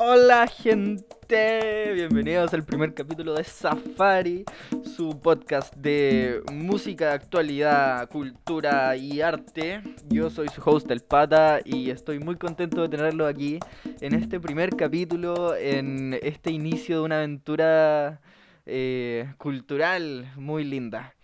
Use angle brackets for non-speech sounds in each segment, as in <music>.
Hola gente, bienvenidos al primer capítulo de Safari, su podcast de música, actualidad, cultura y arte. Yo soy su host El Pata y estoy muy contento de tenerlo aquí en este primer capítulo, en este inicio de una aventura eh, cultural muy linda.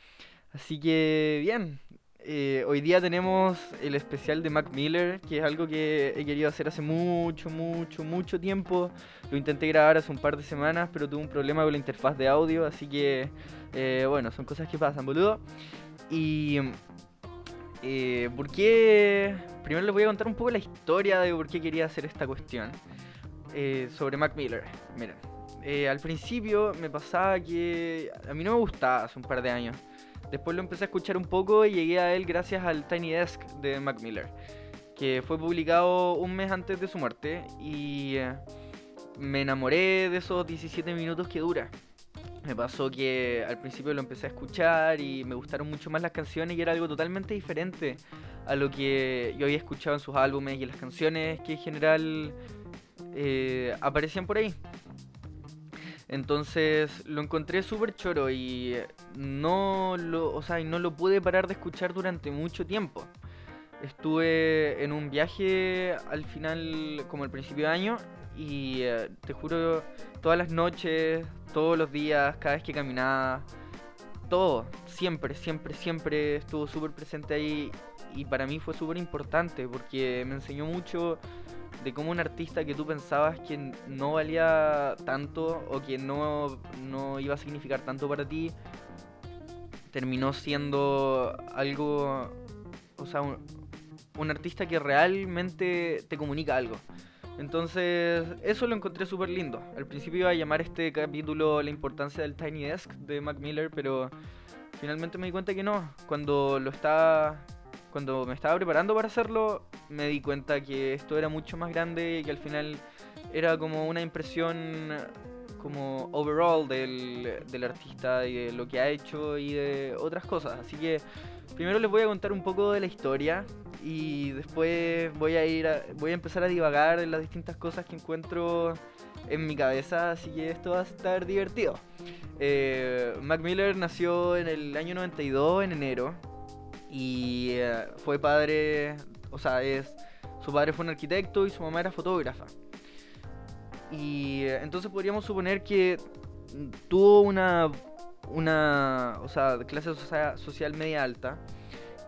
Así que bien, eh, hoy día tenemos el especial de Mac Miller, que es algo que he querido hacer hace mucho, mucho, mucho tiempo. Lo intenté grabar hace un par de semanas, pero tuve un problema con la interfaz de audio, así que, eh, bueno, son cosas que pasan, boludo. Y, eh, ¿por qué? Primero les voy a contar un poco la historia de por qué quería hacer esta cuestión eh, sobre Mac Miller. Miren, al principio me pasaba que a mí no me gustaba hace un par de años. Después lo empecé a escuchar un poco y llegué a él gracias al Tiny Desk de Mac Miller, que fue publicado un mes antes de su muerte y eh, me enamoré de esos 17 minutos que dura. Me pasó que al principio lo empecé a escuchar y me gustaron mucho más las canciones y era algo totalmente diferente a lo que yo había escuchado en sus álbumes y en las canciones que en general eh, aparecían por ahí. Entonces lo encontré súper choro y no lo, o sea, no lo pude parar de escuchar durante mucho tiempo. Estuve en un viaje al final, como al principio de año, y eh, te juro, todas las noches, todos los días, cada vez que caminaba, todo, siempre, siempre, siempre estuvo súper presente ahí y para mí fue súper importante porque me enseñó mucho de cómo un artista que tú pensabas que no valía tanto o que no, no iba a significar tanto para ti, terminó siendo algo, o sea, un, artista que realmente te comunica algo. Entonces, eso lo encontré súper lindo. Al principio iba a llamar este capítulo La importancia del Tiny Desk de Mac Miller, pero finalmente me di cuenta que no. Cuando lo estaba cuando me estaba preparando para hacerlo, me di cuenta que esto era mucho más grande y que al final era como una impresión como overall del, del artista y de lo que ha hecho y de otras cosas. Así que primero les voy a contar un poco de la historia y después voy a ir voy a empezar a divagar en las distintas cosas que encuentro en mi cabeza, así que esto va a estar divertido. Eh, Mac Miller nació en el año 92, en enero, y eh, fue padre, o sea, es su padre fue un arquitecto y su mamá era fotógrafa. Y eh, entonces podríamos suponer que tuvo una una, o sea, clase social media alta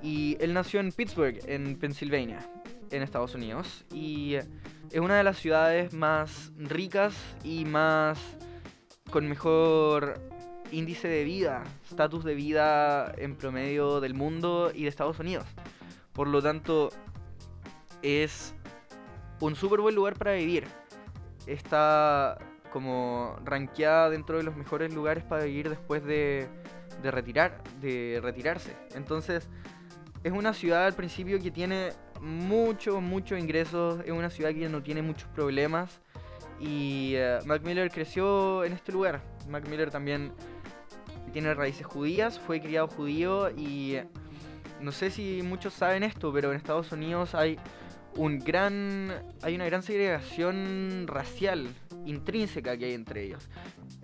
y él nació en Pittsburgh, en Pensilvania, en Estados Unidos y es una de las ciudades más ricas y más con mejor índice de vida, estatus de vida en promedio del mundo y de Estados Unidos. Por lo tanto, es un súper buen lugar para vivir. Está como rankeada dentro de los mejores lugares para vivir después de, de retirar, de retirarse. Entonces, es una ciudad al principio que tiene muchos, muchos ingresos, es una ciudad que no tiene muchos problemas. Y uh, Mac Miller creció en este lugar. Mac Miller también tiene raíces judías, fue criado judío y no sé si muchos saben esto, pero en Estados Unidos hay un gran hay una gran segregación racial intrínseca que hay entre ellos.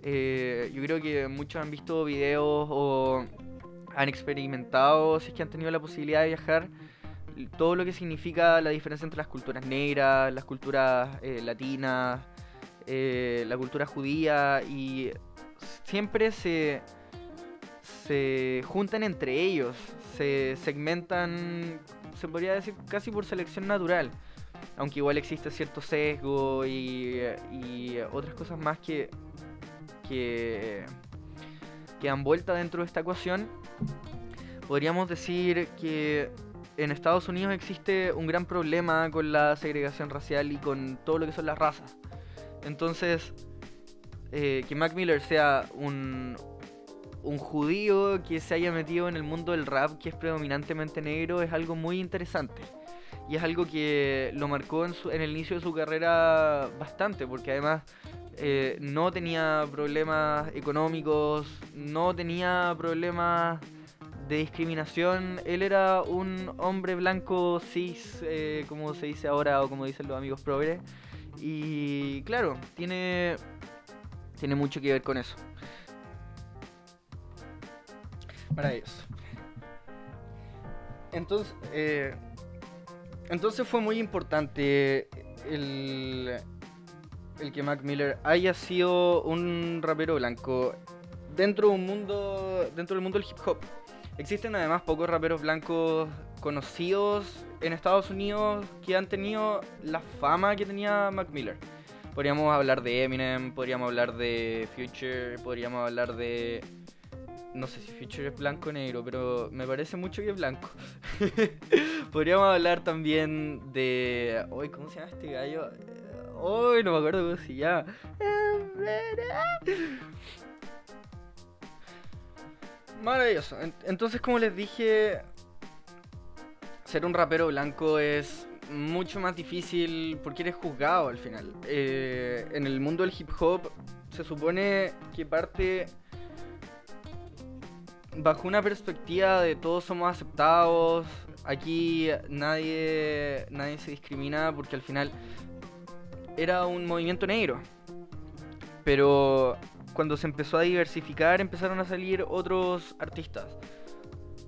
Eh, yo creo que muchos han visto videos o han experimentado, si es que han tenido la posibilidad de viajar, todo lo que significa la diferencia entre las culturas negras, las culturas eh, latinas, eh, la cultura judía y siempre se se juntan entre ellos, se segmentan, se podría decir casi por selección natural, aunque igual existe cierto sesgo y, otras cosas más que, que, que han vuelta dentro de esta ecuación. Podríamos decir que en Estados Unidos existe un gran problema con la segregación racial y con todo lo que son las razas. Entonces, eh, que Mac Miller sea un, un judío que se haya metido en el mundo del rap, que es predominantemente negro, es algo muy interesante. Y es algo que lo marcó en, el inicio de su carrera bastante, porque además eh, no tenía problemas económicos, no tenía problemas de discriminación. Él era un hombre blanco cis, eh, como se dice ahora o como dicen los amigos progres. Y claro, tiene, tiene mucho que ver con eso. Maravilloso. Entonces, eh, entonces fue muy importante el, el que Mac Miller haya sido un rapero blanco dentro de un mundo dentro del mundo del hip hop. Existen además pocos raperos blancos conocidos en Estados Unidos que han tenido la fama que tenía Mac Miller. Podríamos hablar de Eminem, podríamos hablar de Future, podríamos hablar de no sé si Future es blanco o negro, pero me parece mucho que es blanco. <laughs> Podríamos hablar también de. Uy, ¿cómo se llama este gallo? Uy, no me acuerdo cómo se llama. Maravilloso. Entonces, como les dije, ser un rapero blanco es mucho más difícil porque eres juzgado al final. Eh, en el mundo del hip hop se supone que parte bajo una perspectiva de todos somos aceptados, aquí nadie, nadie se discrimina porque al final era un movimiento negro. Pero cuando se empezó a diversificar empezaron a salir otros artistas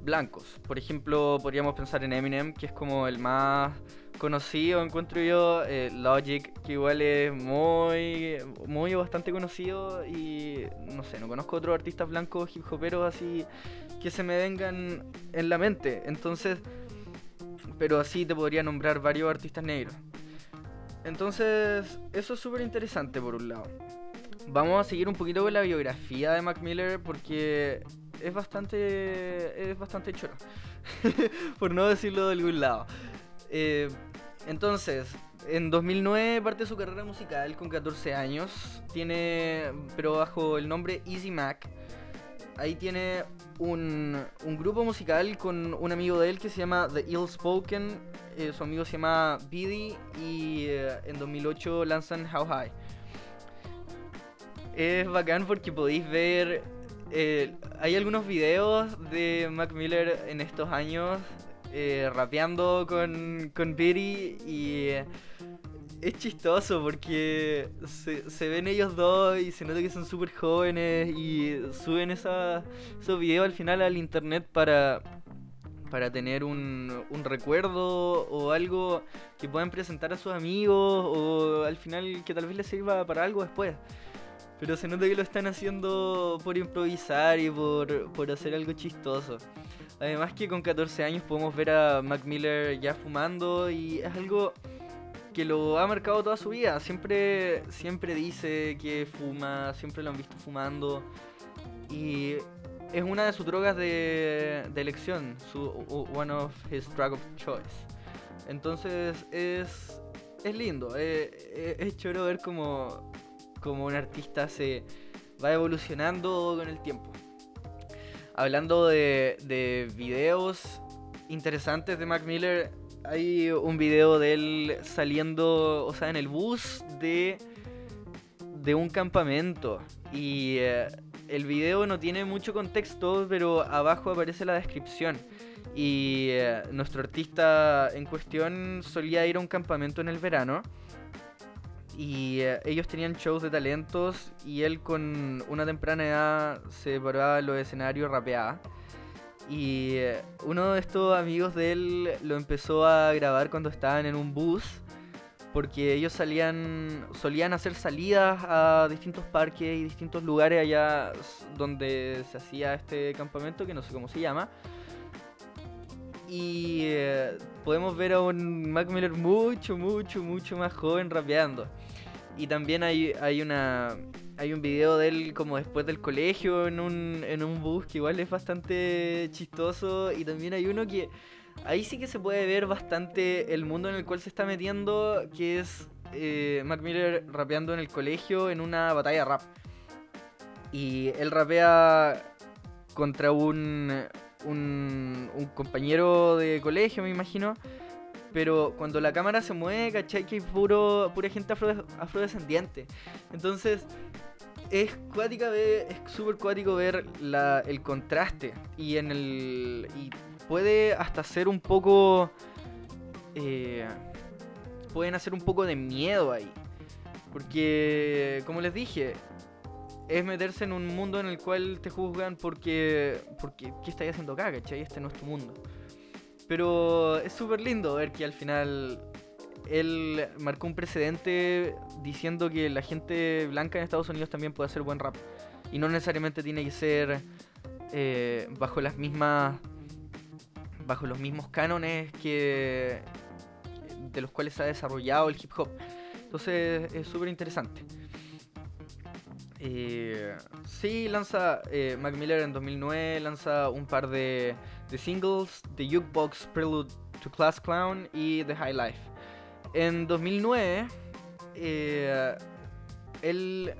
blancos. Por ejemplo, podríamos pensar en Eminem, que es como el más conocido, encuentro yo. Eh, Logic, que igual es muy, muy bastante conocido. Y no sé, no conozco otros artistas blancos hip hoperos así que se me vengan en la mente. Entonces, pero así te podría nombrar varios artistas negros. Entonces, eso es súper interesante por un lado. Vamos a seguir un poquito con la biografía de Mac Miller porque es bastante es bastante choro. <laughs> por no decirlo de algún lado. Eh, entonces, en 2009 parte su carrera musical con 14 años. Tiene, pero bajo el nombre Easy Mac. Ahí tiene un, grupo musical con un amigo de él que se llama The Ill Spoken. Eh, su amigo se llama Biddy y eh, en 2008 lanzan How High. Es bacán porque podéis ver. hay algunos videos de Mac Miller en estos años eh, rapeando con, con Biddy y es chistoso porque se, ven ellos dos y se nota que son súper jóvenes y suben esa, esos videos al final al internet para, para tener un, un recuerdo o algo que puedan presentar a sus amigos o al final que tal vez les sirva para algo después. Pero se nota que lo están haciendo por improvisar y por, por hacer algo chistoso. Además que con 14 años podemos ver a Mac Miller ya fumando y es algo que lo ha marcado toda su vida. Siempre, siempre dice que fuma, siempre lo han visto fumando y es una de sus drogas de, elección, su one of his drug of choice. Entonces es, es lindo, es, es, es choro ver como, como un artista se va evolucionando con el tiempo hablando de, de videos interesantes de Mac Miller, hay un video de él saliendo, o sea, en el bus de, de un campamento. Y eh, el video no tiene mucho contexto, pero abajo aparece la descripción. Y eh, nuestro artista en cuestión solía ir a un campamento en el verano y eh, ellos tenían shows de talentos y él con una temprana edad se paraba en los escenarios, rapeaba. Y eh, uno de estos amigos de él lo empezó a grabar cuando estaban en un bus porque ellos salían solían hacer salidas a distintos parques y distintos lugares allá donde se hacía este campamento que no sé cómo se llama y eh, podemos ver a un Mac Miller mucho mucho mucho más joven rapeando y también hay, hay una hay un video de él como después del colegio en un, en un bus que igual es bastante chistoso. Y también hay uno que ahí sí que se puede ver bastante el mundo en el cual se está metiendo, que es eh, Mac Miller rapeando en el colegio en una batalla rap. Y él rapea contra un, un, un compañero de colegio, me imagino pero cuando la cámara se mueve, ¿cachai? Que hay puro, pura gente afrodescendiente. Entonces, es cuática ver, es súper cuático ver la, el contraste. Y en el. Y puede hasta ser un poco. Eh, pueden hacer un poco de miedo ahí. Porque, como les dije, es meterse en un mundo en el cual te juzgan porque, porque ¿qué estáis haciendo acá, cachai? Este no es tu mundo. Pero es súper lindo ver que al final él marcó un precedente diciendo que la gente blanca en Estados Unidos también puede hacer buen rap. Y no necesariamente tiene que ser eh, bajo las mismas. bajo los mismos cánones que. de los cuales se ha desarrollado el hip hop. Entonces es súper interesante. Eh, sí, lanza eh, Mac Miller en 2009, lanza un par de, de singles, The Jukebox Prelude to Class Clown y The High Life. En 2009, eh, él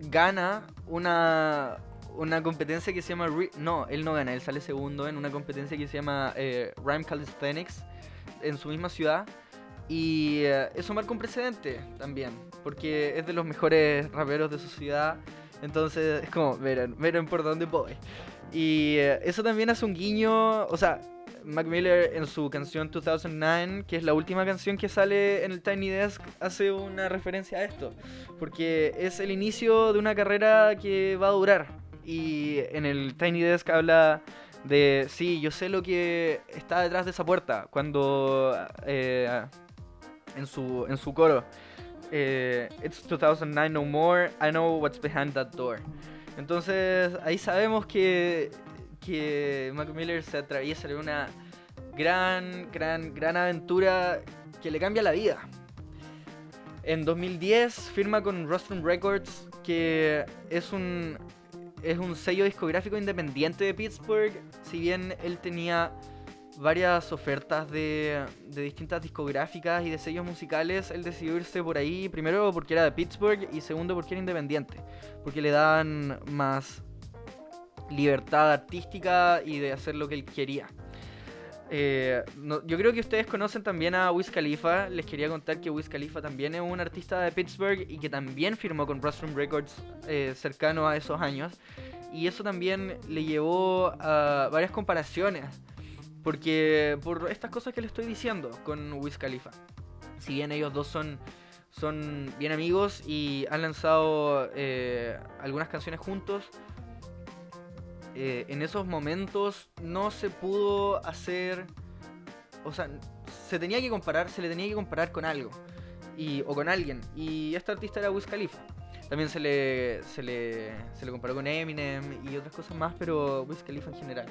gana una, una competencia que se llama... no, él no gana, él sale segundo en una competencia que se llama eh, Rhyme Calisthenics en su misma ciudad. Y eh, eso marca un precedente también, porque es de los mejores raperos de su ciudad. Entonces es como, miren, miren por dónde voy. Y eh, eso también hace un guiño, o sea, Mac Miller en su canción 2009, que es la última canción que sale en el Tiny Desk, hace una referencia a esto. Porque es el inicio de una carrera que va a durar. Y en el Tiny Desk habla de, sí, yo sé lo que está detrás de esa puerta. Cuando... Eh, en su, en su coro. Eh, It's 2009 no more, I know what's behind that door. Entonces ahí sabemos que, que Mac Miller se atraviesa en una gran, gran, gran aventura que le cambia la vida. En 2010 firma con Rostrum Records, que es un, es un sello discográfico independiente de Pittsburgh. Si bien él tenía varias ofertas de, distintas discográficas y de sellos musicales, él decidió irse por ahí, primero porque era de Pittsburgh y segundo porque era independiente, porque le daban más libertad artística y de hacer lo que él quería. Eh, yo creo que ustedes conocen también a Wiz Khalifa. Les quería contar que Wiz Khalifa también es un artista de Pittsburgh y que también firmó con Rostrum Records eh, cercano a esos años. Y eso también le llevó a varias comparaciones porque por estas cosas que le estoy diciendo con Wiz Khalifa. Si bien ellos dos son, son bien amigos y han lanzado eh, algunas canciones juntos, eh, en esos momentos no se pudo hacer... O sea, se tenía que comparar, se le tenía que comparar con algo. Y, o con alguien. Y este artista era Wiz Khalifa. También se le, se le, se le comparó con Eminem y otras cosas más, pero Wiz Khalifa en general.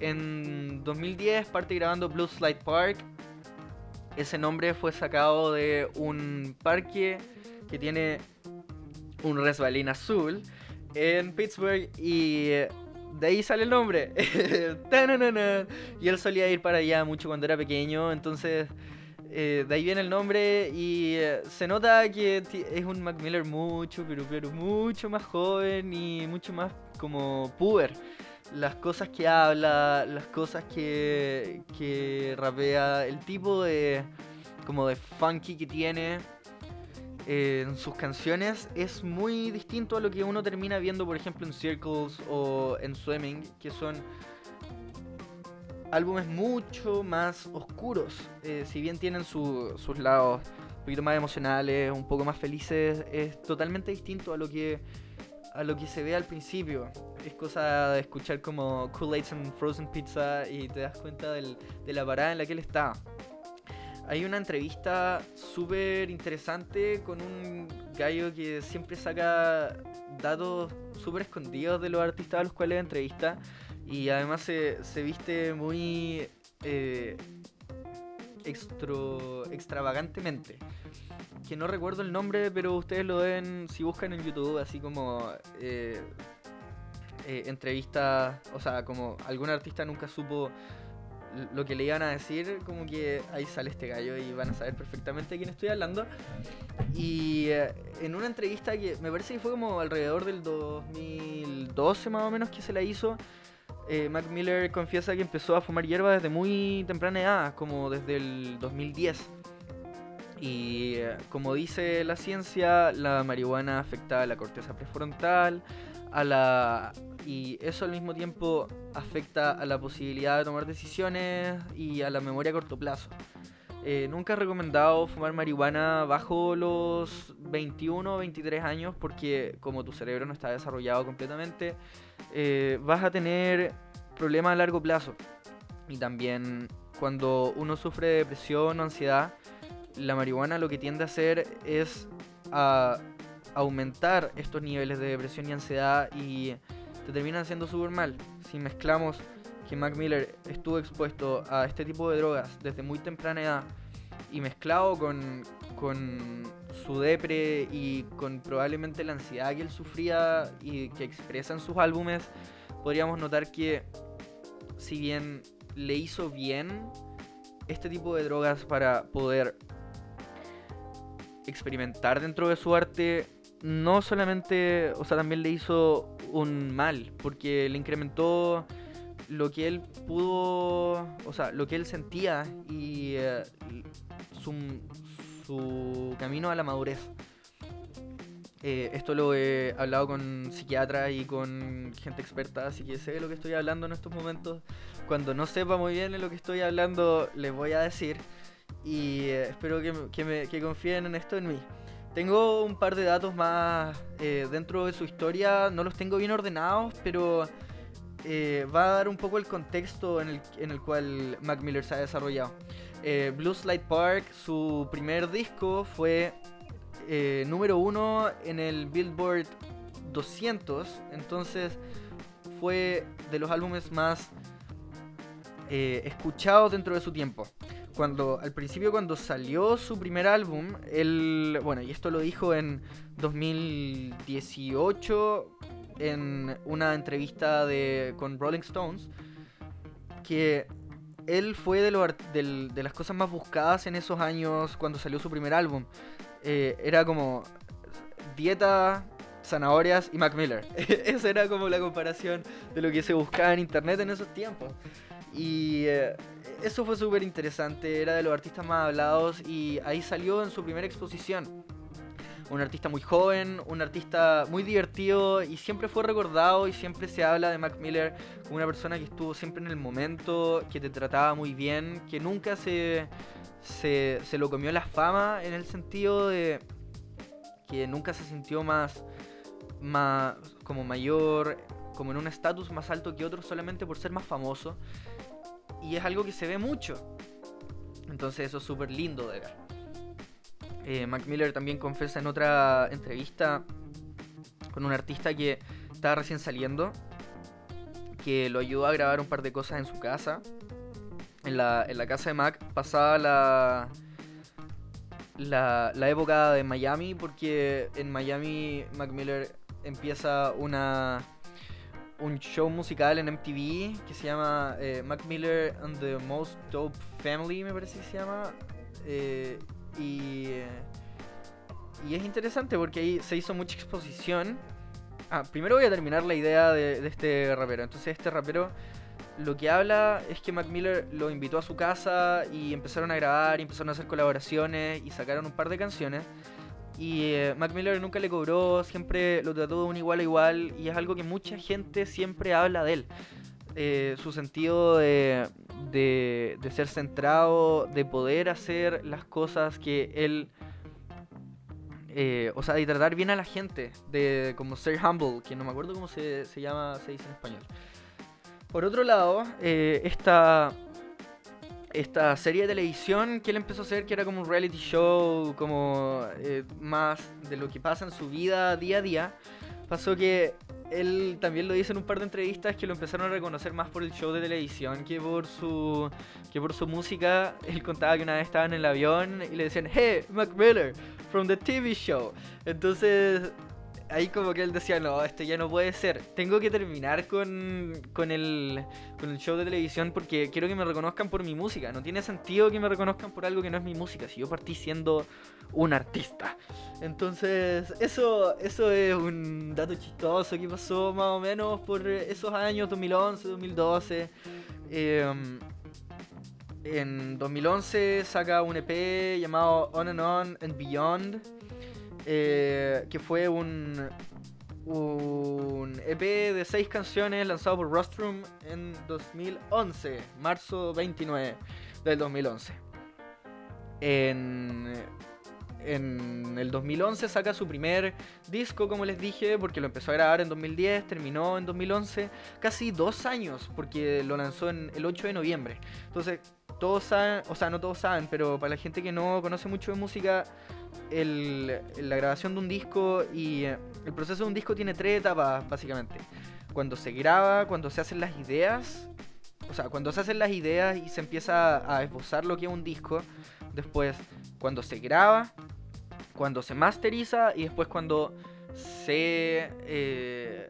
En 2010 parte grabando Blue Slide Park. Ese nombre fue sacado de un parque que tiene un resbalín azul en Pittsburgh y de ahí sale el nombre. <laughs> y él solía ir para allá mucho cuando era pequeño, entonces eh, de ahí viene el nombre y eh, se nota que es un Mac mucho, pero, pero mucho más joven y mucho más como puber las cosas que habla, las cosas que, que rapea, el tipo de como de funky que tiene eh, en sus canciones es muy distinto a lo que uno termina viendo, por ejemplo, en Circles o en Swimming, que son álbumes mucho más oscuros. Eh, si bien tienen sus lados un poquito más emocionales, un poco más felices, es totalmente distinto a lo que a lo que se ve al principio. Es cosa de escuchar como Kool-Aid and Frozen Pizza y te das cuenta del, de la parada en la que él está. Hay una entrevista súper interesante con un gallo que siempre saca datos súper escondidos de los artistas a los cuales entrevista y además se, se viste muy eh, extravagantemente que no recuerdo el nombre, pero ustedes lo ven si buscan en YouTube, así como eh, eh, entrevistas, o sea, como algún artista nunca supo lo que le iban a decir, como que ahí sale este gallo y van a saber perfectamente de quién estoy hablando. Y eh, en una entrevista que me parece que fue como alrededor del 2012 más o menos que se la hizo, Mac Miller confiesa que empezó a fumar hierba desde muy temprana edad, como desde el 2010. Y eh, como dice la ciencia, la marihuana afecta a la corteza prefrontal, a la y eso al mismo tiempo afecta a la posibilidad de tomar decisiones y a la memoria a corto plazo. Eh, nunca he recomendado fumar marihuana bajo los 21 o 23 años porque como tu cerebro no está desarrollado completamente, eh, vas a tener problemas a largo plazo. Y también cuando uno sufre de depresión o ansiedad, la marihuana lo que tiende a hacer es a aumentar estos niveles de depresión y ansiedad y te terminan haciendo súper mal. Si mezclamos que Mac Miller estuvo expuesto a este tipo de drogas desde muy temprana edad y mezclado con, con su depre y con probablemente la ansiedad que él sufría y que expresa en sus álbumes, podríamos notar que si bien le hizo bien este tipo de drogas para poder experimentar dentro de su arte, no solamente, o sea, también le hizo un mal, porque le incrementó lo que él pudo, o sea, lo que él sentía y eh, su, camino a la madurez. Eh, esto lo he hablado con psiquiatras y con gente experta, así que sé de lo que estoy hablando en estos momentos. Cuando no sepa muy bien de lo que estoy hablando, les voy a decir. Y eh, espero que, me, que confíen en esto en mí. Tengo un par de datos más eh, dentro de su historia, no los tengo bien ordenados, pero eh, va a dar un poco el contexto en el, en el cual Mac Miller se ha desarrollado. Eh, Blue Slide Park, su primer disco, fue eh, número uno en el Billboard 200, entonces fue de los álbumes más escuchados dentro de su tiempo cuando al principio cuando salió su primer álbum, él, bueno, y esto lo dijo en 2018 en una entrevista de, con Rolling Stones, que él fue de, lo, de, las cosas más buscadas en esos años cuando salió su primer álbum. Eh, era como dieta, zanahorias y Mac Miller. <laughs> Esa era como la comparación de lo que se buscaba en internet en esos tiempos. Y eh, eso fue súper interesante, era de los artistas más hablados y ahí salió en su primera exposición. Un artista muy joven, un artista muy divertido y siempre fue recordado y siempre se habla de Mac Miller como una persona que estuvo siempre en el momento, que te trataba muy bien, que nunca se, se, se lo comió la fama en el sentido de que nunca se sintió más, más como mayor, como en un estatus más alto que otros solamente por ser más famoso y es algo que se ve mucho. Entonces eso es súper lindo de ver. Eh, Mac Miller también confesa en otra entrevista con un artista que estaba recién saliendo, que lo ayudó a grabar un par de cosas en su casa. En la, en la casa de Mac pasaba la, la, la época de Miami, porque en Miami Mac Miller empieza una un show musical en MTV que se llama eh, Mac Miller and the Most Dope Family, me parece que se llama. Eh, y, eh, y es interesante porque ahí se hizo mucha exposición. Ah, primero voy a terminar la idea de, de este rapero. Entonces este rapero lo que habla es que Mac Miller lo invitó a su casa y empezaron a grabar y empezaron a hacer colaboraciones y sacaron un par de canciones. Y eh, Mac Miller nunca le cobró, siempre lo trató de un igual a igual y es algo que mucha gente siempre habla de él. Eh, su sentido de, de, ser centrado, de poder hacer las cosas que él... Eh, o sea, de tratar bien a la gente, de como ser humble, que no me acuerdo cómo se, se llama, se dice en español. Por otro lado, esta esta serie de televisión que él empezó a hacer, que era como un reality show, como eh, más de lo que pasa en su vida día a día, pasó que él también lo dice en un par de entrevistas que lo empezaron a reconocer más por el show de televisión que por su que por su música. Él contaba que una vez estaba en el avión y le decían, "Hey, Mac Miller from the TV show." Entonces ahí como que él decía, no, esto ya no puede ser. Tengo que terminar con, con, el, con el show de televisión porque quiero que me reconozcan por mi música. No tiene sentido que me reconozcan por algo que no es mi música. Si yo partí siendo un artista. Entonces, eso, eso es un dato chistoso que pasó más o menos por esos años, 2011, 2012. Em, en 2011 saca un EP llamado On and On and Beyond eh, que fue un, un EP de seis canciones lanzado por Rostrum en 2011, marzo 29 del 2011. En, en el 2011 saca su primer disco, como les dije, porque lo empezó a grabar en 2010, terminó en 2011, casi dos años, porque lo lanzó en el 8 de noviembre. Entonces, todos saben, o sea, no todos saben, pero para la gente que no conoce mucho de música, el, la grabación de un disco y eh, el proceso de un disco tiene tres etapas, básicamente. Cuando se graba, cuando se hacen las ideas, o sea, cuando se hacen las ideas y se empieza a esbozar lo que es un disco, después cuando se graba, cuando se masteriza y después cuando se... Eh,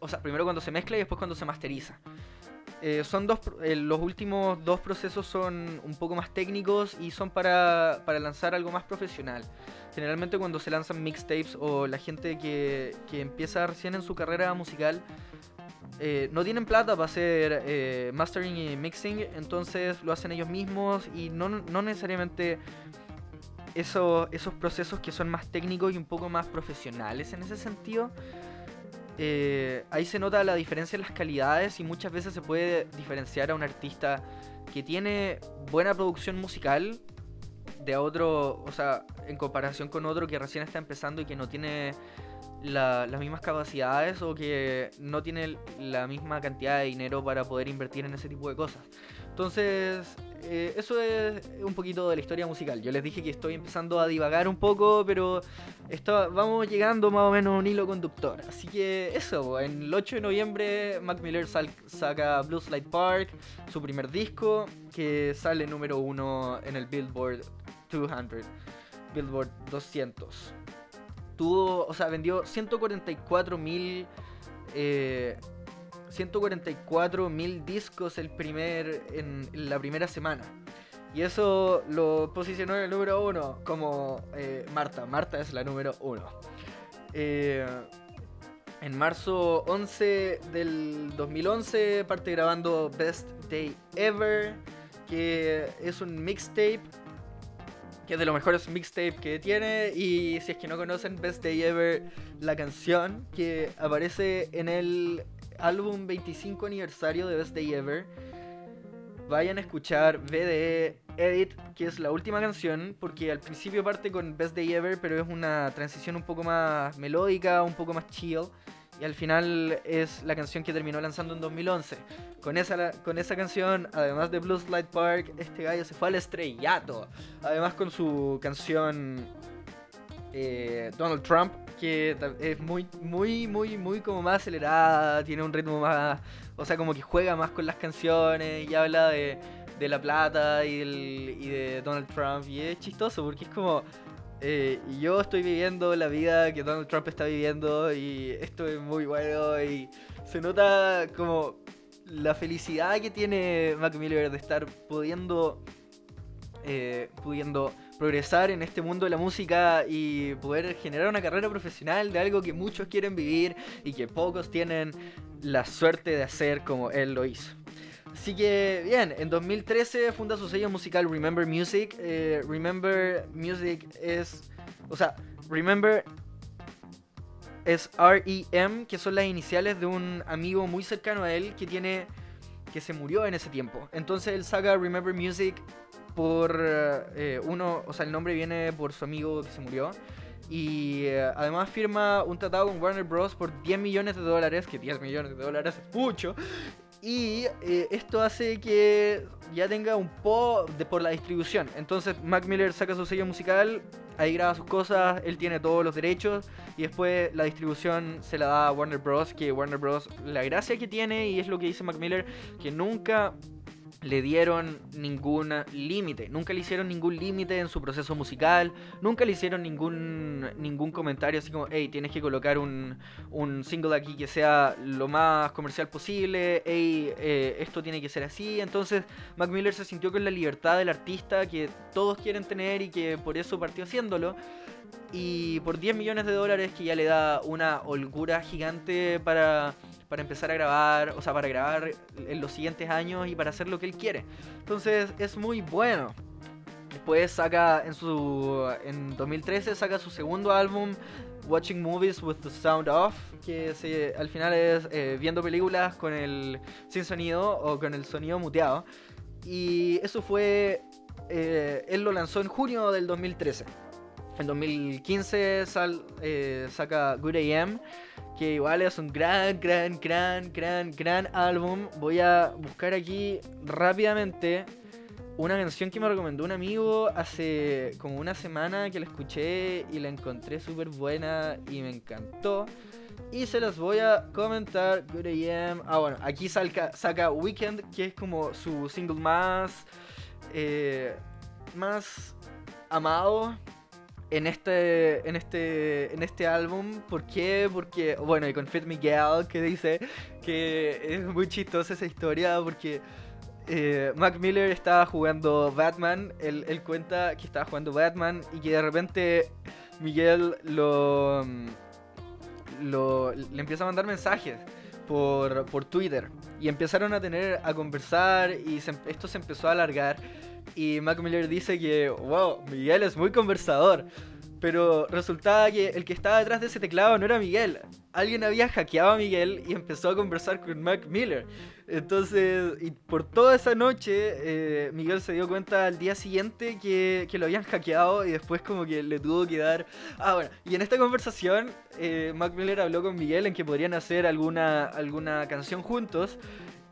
o sea, primero cuando se mezcla y después cuando se masteriza. Eh, son dos, eh, los últimos dos procesos son un poco más técnicos y son para, para lanzar algo más profesional. Generalmente cuando se lanzan mixtapes o la gente que, que empieza recién en su carrera musical no tienen plata para hacer mastering y mixing, entonces lo hacen ellos mismos y no, no necesariamente esos, esos procesos que son más técnicos y un poco más profesionales en ese sentido. Eh, ahí se nota la diferencia en las calidades y muchas veces se puede diferenciar a un artista que tiene buena producción musical de otro, o sea, en comparación con otro que recién está empezando y que no tiene las mismas capacidades o que no tiene la misma cantidad de dinero para poder invertir en ese tipo de cosas. Entonces, eh, eso es un poquito de la historia musical. Yo les dije que estoy empezando a divagar un poco, pero vamos llegando más o menos a un hilo conductor. Así que eso, en el 8 de noviembre Mac Miller saca Blues Light Park, su primer disco, que sale número uno en el Billboard 200, Billboard 200. Tuvo, o sea, vendió 144 mil... Eh, 144 mil discos el primer, en, la primera semana. Y eso lo posicionó en el número uno como eh, Marta. Marta es la número uno. Eh, en marzo 11 del 2011 parte grabando Best Day Ever, que es un mixtape, que es de los mejores mixtape que tiene. Y si es que no conocen Best Day Ever, la canción que aparece en el álbum 25 aniversario de Best Day Ever, vayan a escuchar BDE Edit, que es la última canción, porque al principio parte con Best Day Ever, pero es una transición un poco más melódica, un poco más chill. Y al final es la canción que terminó lanzando en 2011. Con esa, con esa canción, además de Blues Light Park, este gallo se fue al estrellato. Además con su canción eh, Donald Trump, que es muy, muy, muy, muy como más acelerada, tiene un ritmo más, o sea, como que juega más con las canciones y habla de, de la plata y, de Donald Trump. Y es chistoso porque es como, eh, yo estoy viviendo la vida que Donald Trump está viviendo y esto es muy bueno y se nota como la felicidad que tiene Mac Miller de estar pudiendo, eh, pudiendo progresar en este mundo de la música y poder generar una carrera profesional de algo que muchos quieren vivir y que pocos tienen la suerte de hacer como él lo hizo. Así que bien, en 2013 funda su sello musical Remember Music. Eh, Remember Music es, o sea, Remember es REM, que son las iniciales de un amigo muy cercano a él que tiene que se murió en ese tiempo. Entonces él saca Remember Music por eh, uno, o sea, el nombre viene por su amigo que se murió. Y eh, además firma un tratado con Warner Bros. por 10 millones de dólares, que 10 millones de dólares es mucho. Y eh, esto hace que ya tenga un po de por la distribución. Entonces Mac Miller saca su sello musical, ahí graba sus cosas, él tiene todos los derechos y después la distribución se la da a Warner Bros. Que Warner Bros. la gracia que tiene y es lo que dice Mac Miller, que nunca le dieron ningún límite, nunca le hicieron ningún límite en su proceso musical, nunca le hicieron ningún, ningún comentario así como, hey, tienes que colocar un, un single aquí que sea lo más comercial posible, hey, eh, esto tiene que ser así. Entonces Mac Miller se sintió con la libertad del artista que todos quieren tener y que por eso partió haciéndolo. Y por 10 millones de dólares que ya le da una holgura gigante para para empezar a grabar, o sea, para grabar en los siguientes años y para hacer lo que él quiere. Entonces es muy bueno. Después saca en su en 2013 saca su segundo álbum Watching Movies with the Sound Off, que al final es eh, viendo películas con el sin sonido o con el sonido muteado. Y eso fue eh, él lo lanzó en junio del 2013. En 2015 sal, eh, saca Good AM, que igual es un gran, gran, gran, gran, gran álbum. Voy a buscar aquí rápidamente una canción que me recomendó un amigo hace como una semana que la escuché y la encontré súper buena y me encantó. Y se las voy a comentar. Good AM. Ah, bueno, aquí saca, saca Weekend, que es como su single más. Eh, más amado en este, en este, en este álbum. ¿Por qué? Porque, bueno, y con Fit Miguel, que dice que es muy chistosa esa historia, porque eh, Mac Miller estaba jugando Batman, él, él, cuenta que estaba jugando Batman y que de repente Miguel lo, lo le empieza a mandar mensajes por, por Twitter y empezaron a tener a conversar y esto se empezó a alargar y Mac Miller dice que, wow, Miguel es muy conversador. Pero resultaba que el que estaba detrás de ese teclado no era Miguel. Alguien había hackeado a Miguel y empezó a conversar con Mac Miller. Entonces, y por toda esa noche, eh, Miguel se dio cuenta al día siguiente que, que, lo habían hackeado y después como que le tuvo que dar... Ah, bueno, y en esta conversación, eh, Mac Miller habló con Miguel en que podrían hacer alguna, alguna canción juntos.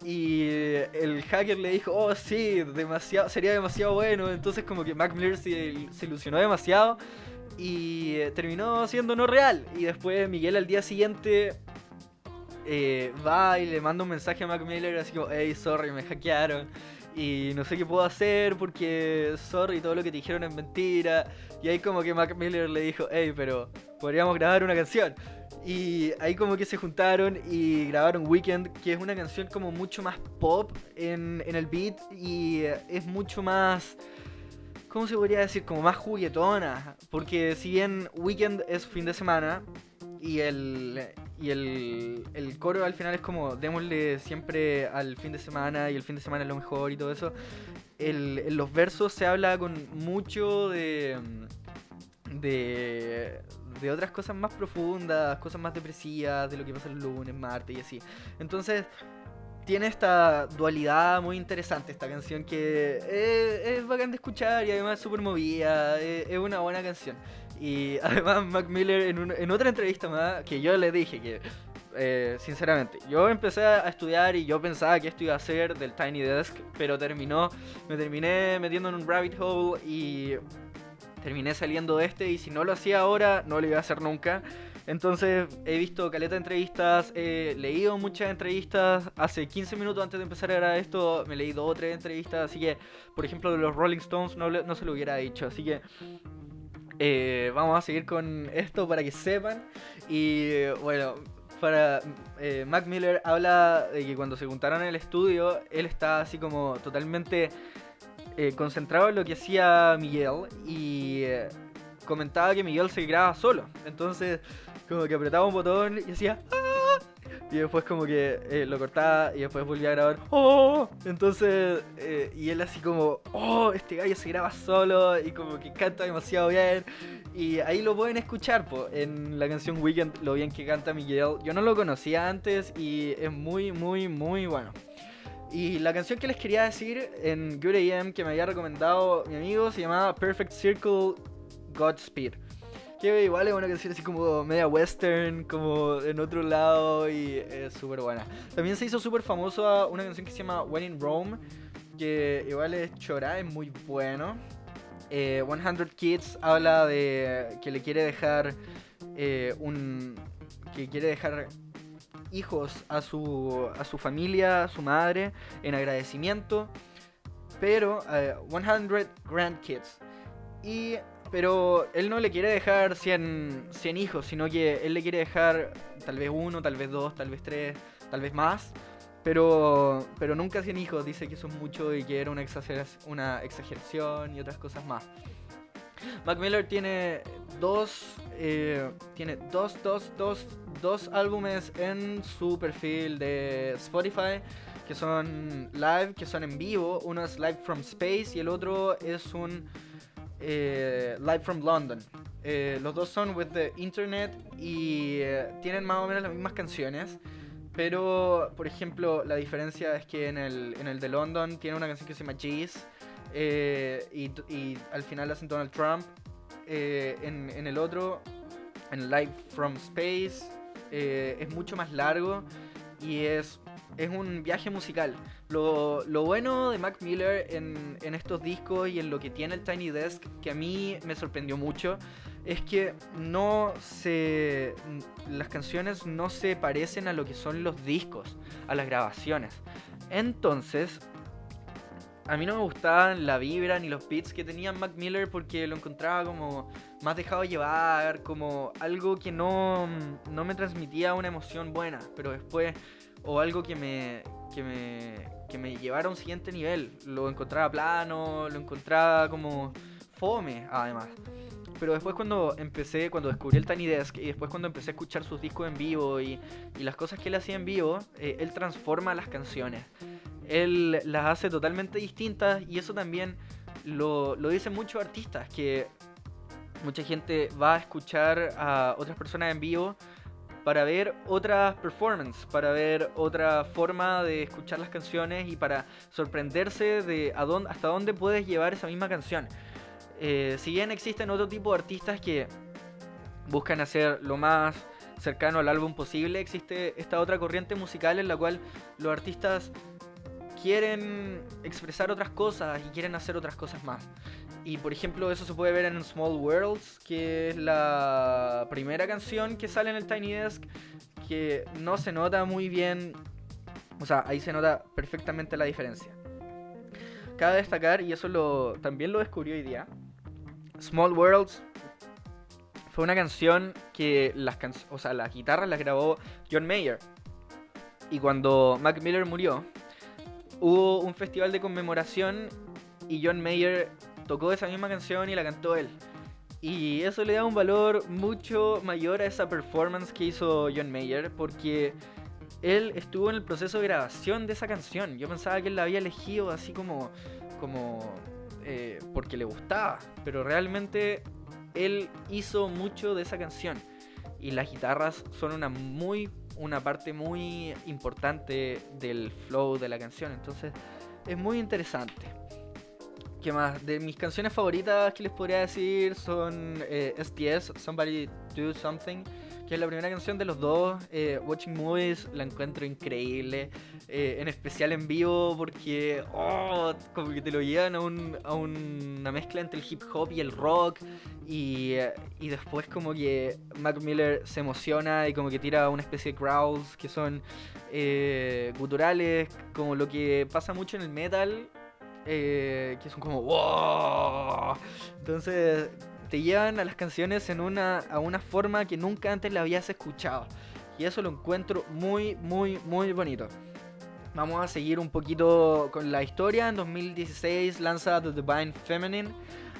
Y el hacker le dijo, oh sí, demasiado, sería demasiado bueno. Entonces como que Mac Miller se, se ilusionó demasiado y eh, terminó siendo no real. Y después Miguel al día siguiente eh, va y le manda un mensaje a Mac Miller así como, hey, sorry, me hackearon y no sé qué puedo hacer porque, sorry, todo lo que te dijeron es mentira. Y ahí como que Mac Miller le dijo, hey, pero podríamos grabar una canción. Y ahí como que se juntaron y grabaron Weekend, que es una canción como mucho más pop en, en el beat y es mucho más... ¿Cómo se podría decir? Como más juguetona. Porque si bien Weekend es fin de semana y el, y el, el, coro al final es como démosle siempre al fin de semana y el fin de semana es lo mejor y todo eso. El, en los versos se habla con mucho de, de, de otras cosas más profundas, cosas más depresivas, de lo que pasa el lunes, martes y así. Entonces tiene esta dualidad muy interesante esta canción que es, es bacán de escuchar y además es súper movida, es una buena canción. Y <laughs> además Mac Miller en, en otra entrevista más que yo le dije que, eh, sinceramente, yo empecé a estudiar y yo pensaba que esto iba a ser del Tiny Desk, pero terminó, me terminé metiendo en un rabbit hole y terminé saliendo de este y si no lo hacía ahora, no lo iba a hacer nunca. Entonces he visto caleta de entrevistas, he leído muchas entrevistas. Hace 15 minutos antes de empezar a grabar esto me he leído dos o tres entrevistas. Así que, por ejemplo, de los Rolling Stones no, no se lo hubiera dicho. Así que eh, vamos a seguir con esto para que sepan. Y bueno, para eh, Mac Miller habla de que cuando se juntaron en el estudio, él está así como totalmente eh, concentrado en lo que hacía Miguel y comentaba que Miguel se graba solo. Entonces, como que apretaba un botón y decía ¡Ah! Y después como que eh, lo cortaba y después volvía a grabar. ¡Oh! Entonces, eh, y él así como, ¡Oh! Este gallo se graba solo y como que canta demasiado bien. Y ahí lo pueden escuchar, po, en la canción Weekend, lo bien que canta Miguel. Yo no lo conocía antes y es muy, muy, muy bueno. Y la canción que les quería decir en Good AM que me había recomendado mi amigo se llamaba Perfect Circle Godspeed. Que igual es una canción así como media western, como en otro lado y es súper buena. También se hizo súper famosa una canción que se llama When in Rome, que igual es chora, es muy bueno. 100 eh, Kids habla de que le quiere dejar eh, un... que quiere dejar hijos a su, a su familia, a su madre, en agradecimiento. Pero 100 eh, Grandkids. Y pero él no le quiere dejar 100, 100 hijos, sino que él le quiere dejar tal vez uno, tal vez dos, tal vez tres, tal vez más. Pero, pero nunca 100 hijos, dice que eso es mucho y que era una, una exageración y otras cosas más. Mac Miller tiene dos, eh, tiene dos, dos, dos, dos álbumes en su perfil de Spotify que son live, que son en vivo. Uno es Live from Space y el otro es un eh, Live from London. Eh, los dos son With the Internet y eh, tienen más o menos las mismas canciones. Pero, por ejemplo, la diferencia es que en el, en el de London tiene una canción que se llama Jeez, eh, y, al final hacen Donald Trump. En, en el otro, en Live from Space, es mucho más largo y es, es un viaje musical. Lo, lo bueno de Mac Miller en, en estos discos y en lo que tiene el Tiny Desk, que a mí me sorprendió mucho, es que no se. Las canciones no se parecen a lo que son los discos, a las grabaciones. Entonces, a mí no me gustaban la vibra ni los beats que tenía Mac Miller porque lo encontraba como más dejado llevar, como algo que no, no me transmitía una emoción buena, pero después, o algo que me, que me, que me llevara a un siguiente nivel. Lo encontraba plano, lo encontraba como fome, además. Pero después cuando empecé, cuando descubrí el Tiny Desk y después cuando empecé a escuchar sus discos en vivo y, y las cosas que él hacía en vivo, eh, él transforma las canciones. Él las hace totalmente distintas y eso también lo, lo dicen muchos artistas, que mucha gente va a escuchar a otras personas en vivo para ver otras performances, para ver otra forma de escuchar las canciones y para sorprenderse de a dónde, hasta dónde puedes llevar esa misma canción. Eh, si bien existen otro tipo de artistas que buscan hacer lo más cercano al álbum posible, existe esta otra corriente musical en la cual los artistas quieren expresar otras cosas y quieren hacer otras cosas más. Y por ejemplo, eso se puede ver en Small Worlds, que es la primera canción que sale en el Tiny Desk, que no se nota muy bien, o sea, ahí se nota perfectamente la diferencia. Cabe destacar, y eso lo, también lo descubrió hoy día, Small Worlds fue una canción que las, can o sea, las guitarras las grabó John Mayer. Y cuando Mac Miller murió, hubo un festival de conmemoración y John Mayer tocó esa misma canción y la cantó él. Y eso le da un valor mucho mayor a esa performance que hizo John Mayer porque él estuvo en el proceso de grabación de esa canción. Yo pensaba que él la había elegido así como, como eh, porque le gustaba, pero realmente él hizo mucho de esa canción. Y las guitarras son una muy una parte muy importante del flow de la canción. Entonces es muy interesante. ¿Qué más? De mis canciones favoritas que les podría decir son eh, STS, Somebody Do Something, que es la primera canción de los dos. Eh, Watching Movies la encuentro increíble, eh, en especial en vivo porque oh, como que te lo llevan a, un, a una mezcla entre el hip hop y el rock. Y, y, después como que Mac Miller se emociona y como que tira una especie de growls que son eh, guturales, como lo que pasa mucho en el metal, eh, que son como wow. Entonces te llevan a las canciones en una, a una forma que nunca antes la habías escuchado. Y eso lo encuentro muy, muy, muy bonito. Vamos a seguir un poquito con la historia. En 2016 lanza The Divine Feminine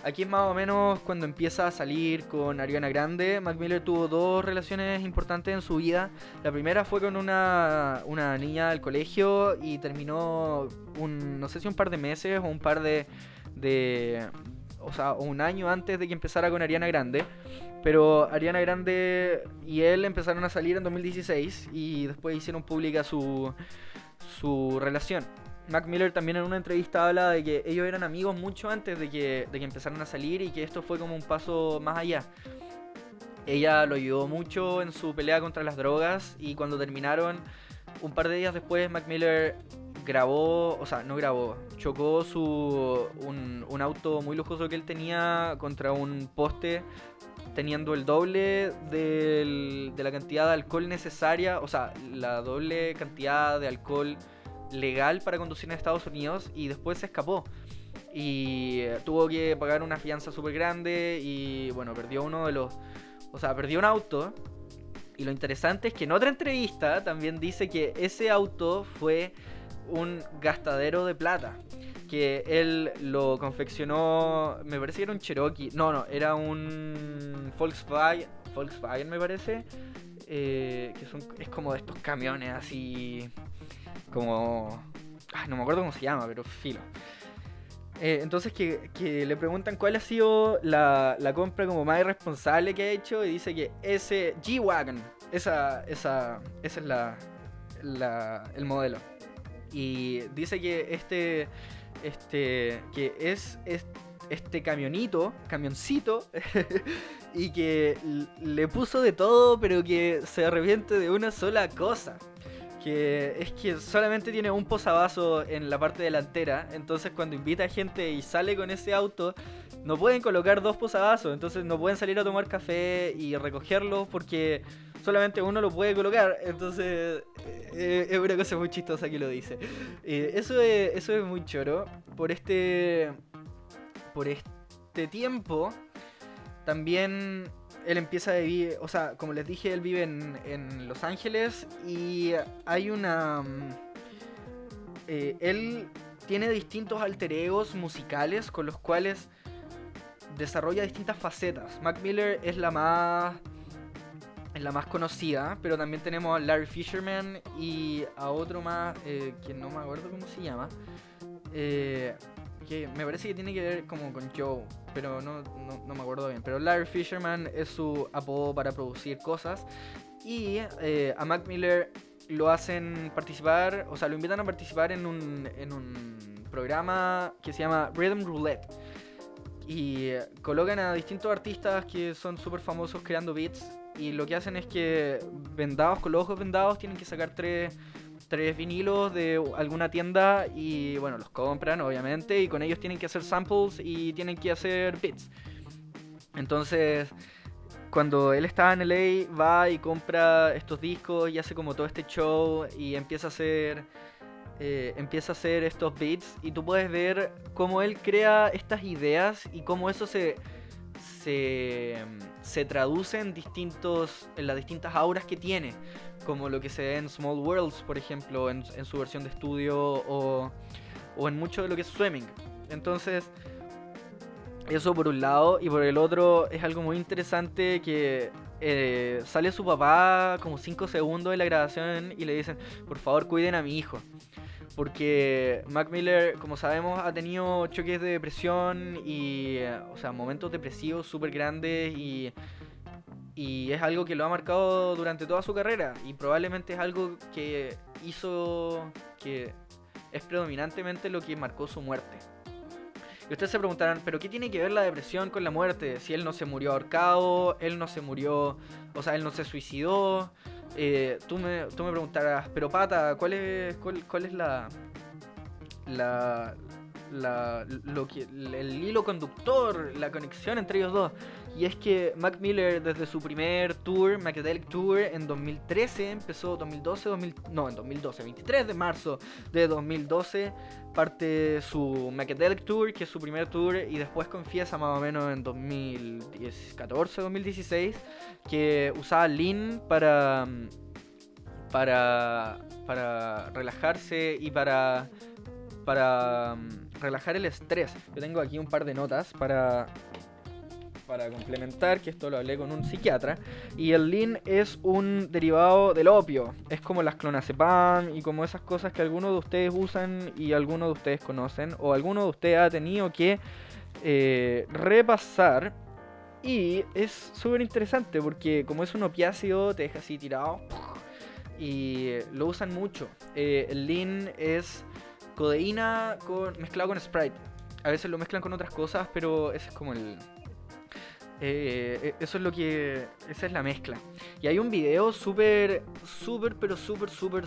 Aquí es más o menos cuando empieza a salir con Ariana Grande. Mac Miller tuvo dos relaciones importantes en su vida. La primera fue con una, una niña del colegio y terminó un, no sé si un par de meses o un par de, de o sea, un año antes de que empezara con Ariana Grande. Pero Ariana Grande y él empezaron a salir en 2016 y después hicieron pública su, su relación. Mac Miller también en una entrevista habla de que ellos eran amigos mucho antes de que, de que empezaran a salir y que esto fue como un paso más allá. Ella lo ayudó mucho en su pelea contra las drogas y cuando terminaron, un par de días después, Mac Miller grabó, o sea, no grabó, chocó su, un, un auto muy lujoso que él tenía contra un poste teniendo el doble del, de la cantidad de alcohol necesaria, o sea, la doble cantidad de alcohol legal para conducir en Estados Unidos y después se escapó. Y eh, tuvo que pagar una fianza súper grande y bueno, perdió uno de los... O sea, perdió un auto. Y lo interesante es que en otra entrevista también dice que ese auto fue un gastadero de plata. Que él lo confeccionó, me parece que era un Cherokee. No, no, era un Volkswagen, Volkswagen me parece. Eh, que son, es como de estos camiones así como... no me acuerdo cómo se llama, pero filo. Eh, entonces que, le preguntan cuál ha sido la, compra como más irresponsable que ha hecho y dice que ese G-Wagon, esa, esa, esa es la, el modelo. Y dice que este, este, que es, este camionito, camioncito, <laughs> y que le puso de todo, pero que se arrepiente de una sola cosa. Que es que solamente tiene un posavasos en la parte delantera, entonces cuando invita a gente y sale con ese auto, no pueden colocar dos posavasos, entonces no pueden salir a tomar café y recogerlos porque solamente uno lo puede colocar. Entonces, eh, es una cosa muy chistosa que lo dice. Eh, eso, es, eso es muy choro. Por este. Por este tiempo. También él empieza a vivir. O sea, como les dije, él vive en, en Los Ángeles. Y hay una. Mm, eh, él tiene distintos alter egos musicales con los cuales desarrolla distintas facetas. Mac Miller es la más es la más conocida, pero también tenemos a Larry Fisherman y a otro más, eh, que no me acuerdo cómo se llama, eh, que me parece que tiene que ver como con Joe, pero no, no, me acuerdo bien. Pero Larry Fisherman es su apodo para producir cosas y eh, a Mac Miller lo hacen participar, o sea, lo invitan a participar en un, en un programa que se llama Rhythm Roulette. Y colocan a distintos artistas que son súper famosos creando beats y lo que hacen es que vendados, con los ojos vendados, tienen que sacar tres, tres vinilos de alguna tienda y bueno, los compran obviamente y con ellos tienen que hacer samples y tienen que hacer beats. Entonces, cuando él estaba en LA, va y compra estos discos y hace como todo este show y empieza a hacer... Eh, empieza a hacer estos beats y tú puedes ver cómo él crea estas ideas y cómo eso se, se, traduce en, distintos, en las distintas auras que tiene, como lo que se ve en Small Worlds, por ejemplo, en, su versión de estudio o, en mucho de lo que es Swimming. Entonces, eso por un lado, y por el otro es algo muy interesante que eh, sale su papá como 5 segundos de la grabación y le dicen, por favor cuiden a mi hijo porque Mac Miller, como sabemos, ha tenido choques de depresión y, eh, o sea, momentos depresivos súper grandes y, y es algo que lo ha marcado durante toda su carrera y probablemente es algo que hizo que es predominantemente lo que marcó su muerte. Y ustedes se preguntarán, ¿pero qué tiene que ver la depresión con la muerte? Si él no se murió ahorcado, él no se murió, o sea, él no se suicidó, eh, tú, me, tú me preguntarás, pero Pata, ¿cuál es, cuál, es la, la, lo que, el hilo conductor, la conexión entre ellos dos? Y es que Mac Miller desde su primer tour, Macadelic Tour, en 2013, empezó 2012, 2000, no, en 2012, 23 de marzo de 2012, parte su Macadelic Tour, que es su primer tour, y después confiesa más o menos en 2014, 2016, que usaba Lean para, para, para relajarse y para, para mm, relajar el estrés. Yo tengo aquí un par de notas para para complementar, que esto lo hablé con un psiquiatra, y el lean es un derivado del opio. Es como las clonazepam y como esas cosas que algunos de ustedes usan y algunos de ustedes conocen, o alguno de ustedes ha tenido que eh, repasar. Y es súper interesante porque como es un opiáceo, te deja así tirado. Y lo usan mucho. Eh, el lean es codeína con, mezclado con Sprite. A veces lo mezclan con otras cosas, pero ese es como el, eh, eh, eso es lo que. Esa es la mezcla. Y hay un video súper, súper, pero súper, súper,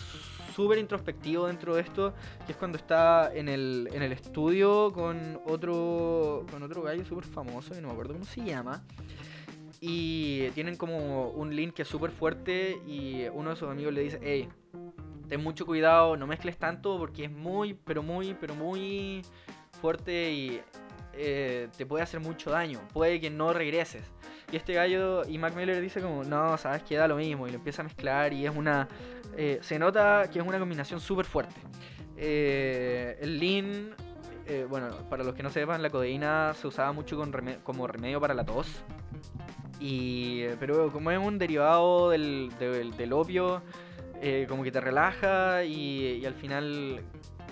súper introspectivo dentro de esto. Que es cuando está en el, en el estudio con otro. Con otro gallo súper famoso, y no me acuerdo cómo se llama. Y tienen como un link que es súper fuerte. Y uno de sus amigos le dice: Hey, ten mucho cuidado, no mezcles tanto porque es muy, pero muy, pero muy fuerte y eh, te puede hacer mucho daño, puede que no regreses. Y este gallo, y Mac Miller dice como, no, sabes que da lo mismo, y lo empieza a mezclar y es una... Eh, se nota que es una combinación súper fuerte. Eh, el lean, bueno, para los que no sepan, la codeína se usaba mucho como remedio para la tos. Y, pero como es un derivado del, del, opio, como que te relaja y, al final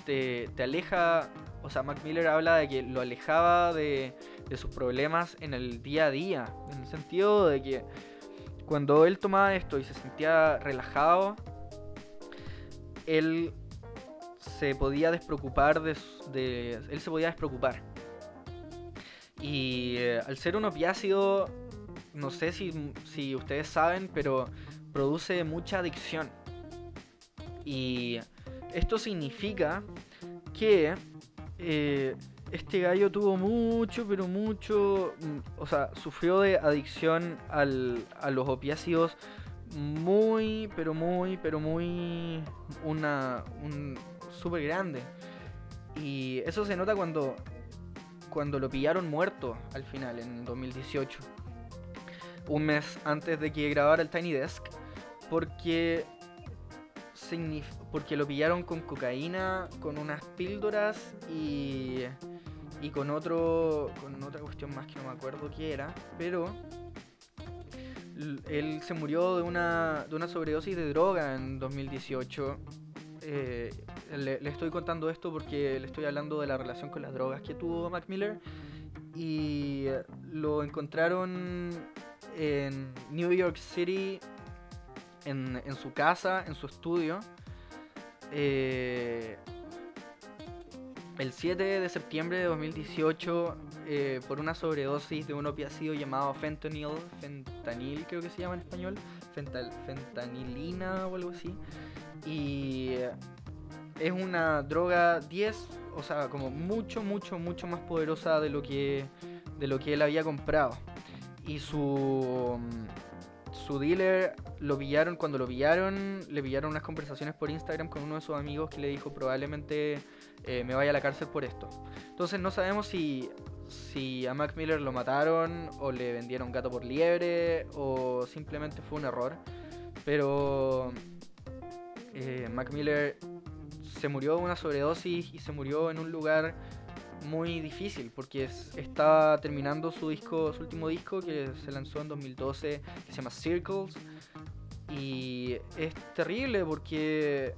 te, te, aleja o sea, Mac Miller habla de que lo alejaba de, sus problemas en el día a día, en el sentido de que cuando él tomaba esto y se sentía relajado, él se podía despreocupar de, de él se podía despreocupar. Y eh, al ser un opiácido, no sé si, si ustedes saben, pero produce mucha adicción. Y esto significa que eh, este gallo tuvo mucho, pero mucho, mm, o sea, sufrió de adicción al, a los opiáceos muy, pero muy, pero muy, una, un súper grande. Y eso se nota cuando, cuando lo pillaron muerto al final, en 2018. Un mes antes de que grabara el Tiny Desk. Porque porque lo pillaron con cocaína, con unas píldoras y, y con otro con otra cuestión más que no me acuerdo qué era, pero él se murió de una, de una sobredosis de droga en 2018. Eh, le, le, estoy contando esto porque le estoy hablando de la relación con las drogas que tuvo Mac Miller. Y lo encontraron en New York City en, su casa, en su estudio. Eh, el 7 de septiembre de 2018, eh, por una sobredosis de un opiáceo llamado fentanyl, fentanil creo que se llama en español, fentanilina o algo así. Y es una droga 10, o sea, como mucho, mucho, mucho más poderosa de lo que, de lo que él había comprado. Y su su dealer lo pillaron, cuando lo pillaron, le pillaron unas conversaciones por Instagram con uno de sus amigos que le dijo probablemente eh, me vaya a la cárcel por esto. Entonces no sabemos si, si a Mac Miller lo mataron o le vendieron gato por liebre o simplemente fue un error. Pero eh, Mac Miller se murió de una sobredosis y se murió en un lugar muy difícil porque está terminando su disco, su último disco que se lanzó en 2012 que se llama Circles. Y es terrible porque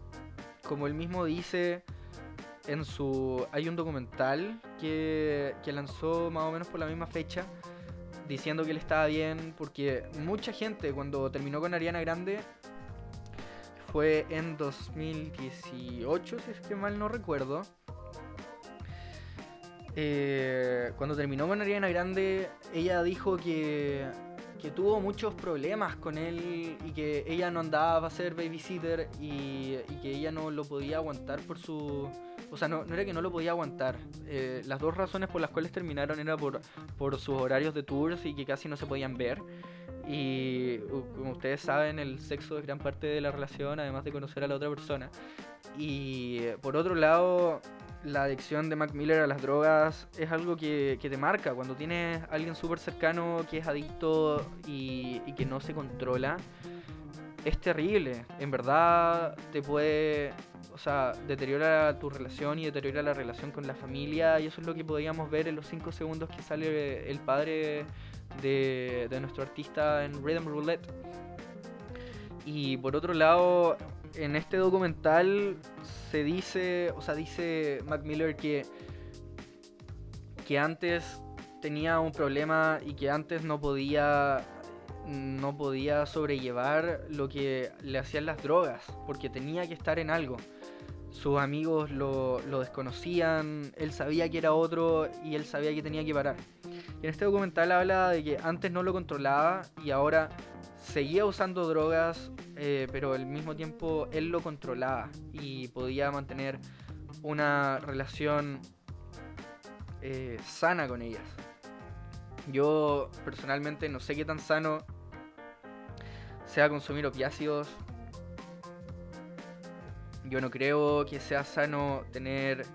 como él mismo dice en su hay un documental que, que lanzó más o menos por la misma fecha diciendo que él estaba bien porque mucha gente cuando terminó con Ariana Grande fue en 2018 si es que mal no recuerdo eh, cuando terminó con Ariana Grande, ella dijo que, tuvo muchos problemas con él y que ella no andaba a ser babysitter y, y, que ella no lo podía aguantar por su... O sea, no, no era que no lo podía aguantar. Eh, las dos razones por las cuales terminaron era por, por sus horarios de tours y que casi no se podían ver. Y como ustedes saben, el sexo es gran parte de la relación, además de conocer a la otra persona. Y por otro lado, la adicción de Mac Miller a las drogas es algo que, te marca. Cuando tienes a alguien súper cercano que es adicto y, que no se controla, es terrible. En verdad te puede, o sea, deteriora tu relación y deteriora la relación con la familia. Y eso es lo que podíamos ver en los 5 segundos que sale el padre de, de nuestro artista en Rhythm Roulette. Y por otro lado, en este documental se dice, o sea, dice Mac Miller que, que antes tenía un problema y que antes no podía no podía sobrellevar lo que le hacían las drogas, porque tenía que estar en algo. Sus amigos lo, desconocían, él sabía que era otro y él sabía que tenía que parar. Y en este documental habla de que antes no lo controlaba y ahora seguía usando drogas, eh, pero al mismo tiempo él lo controlaba y podía mantener una relación eh, sana con ellas. Yo personalmente no sé qué tan sano sea consumir opiáceos. Yo no creo que sea sano tener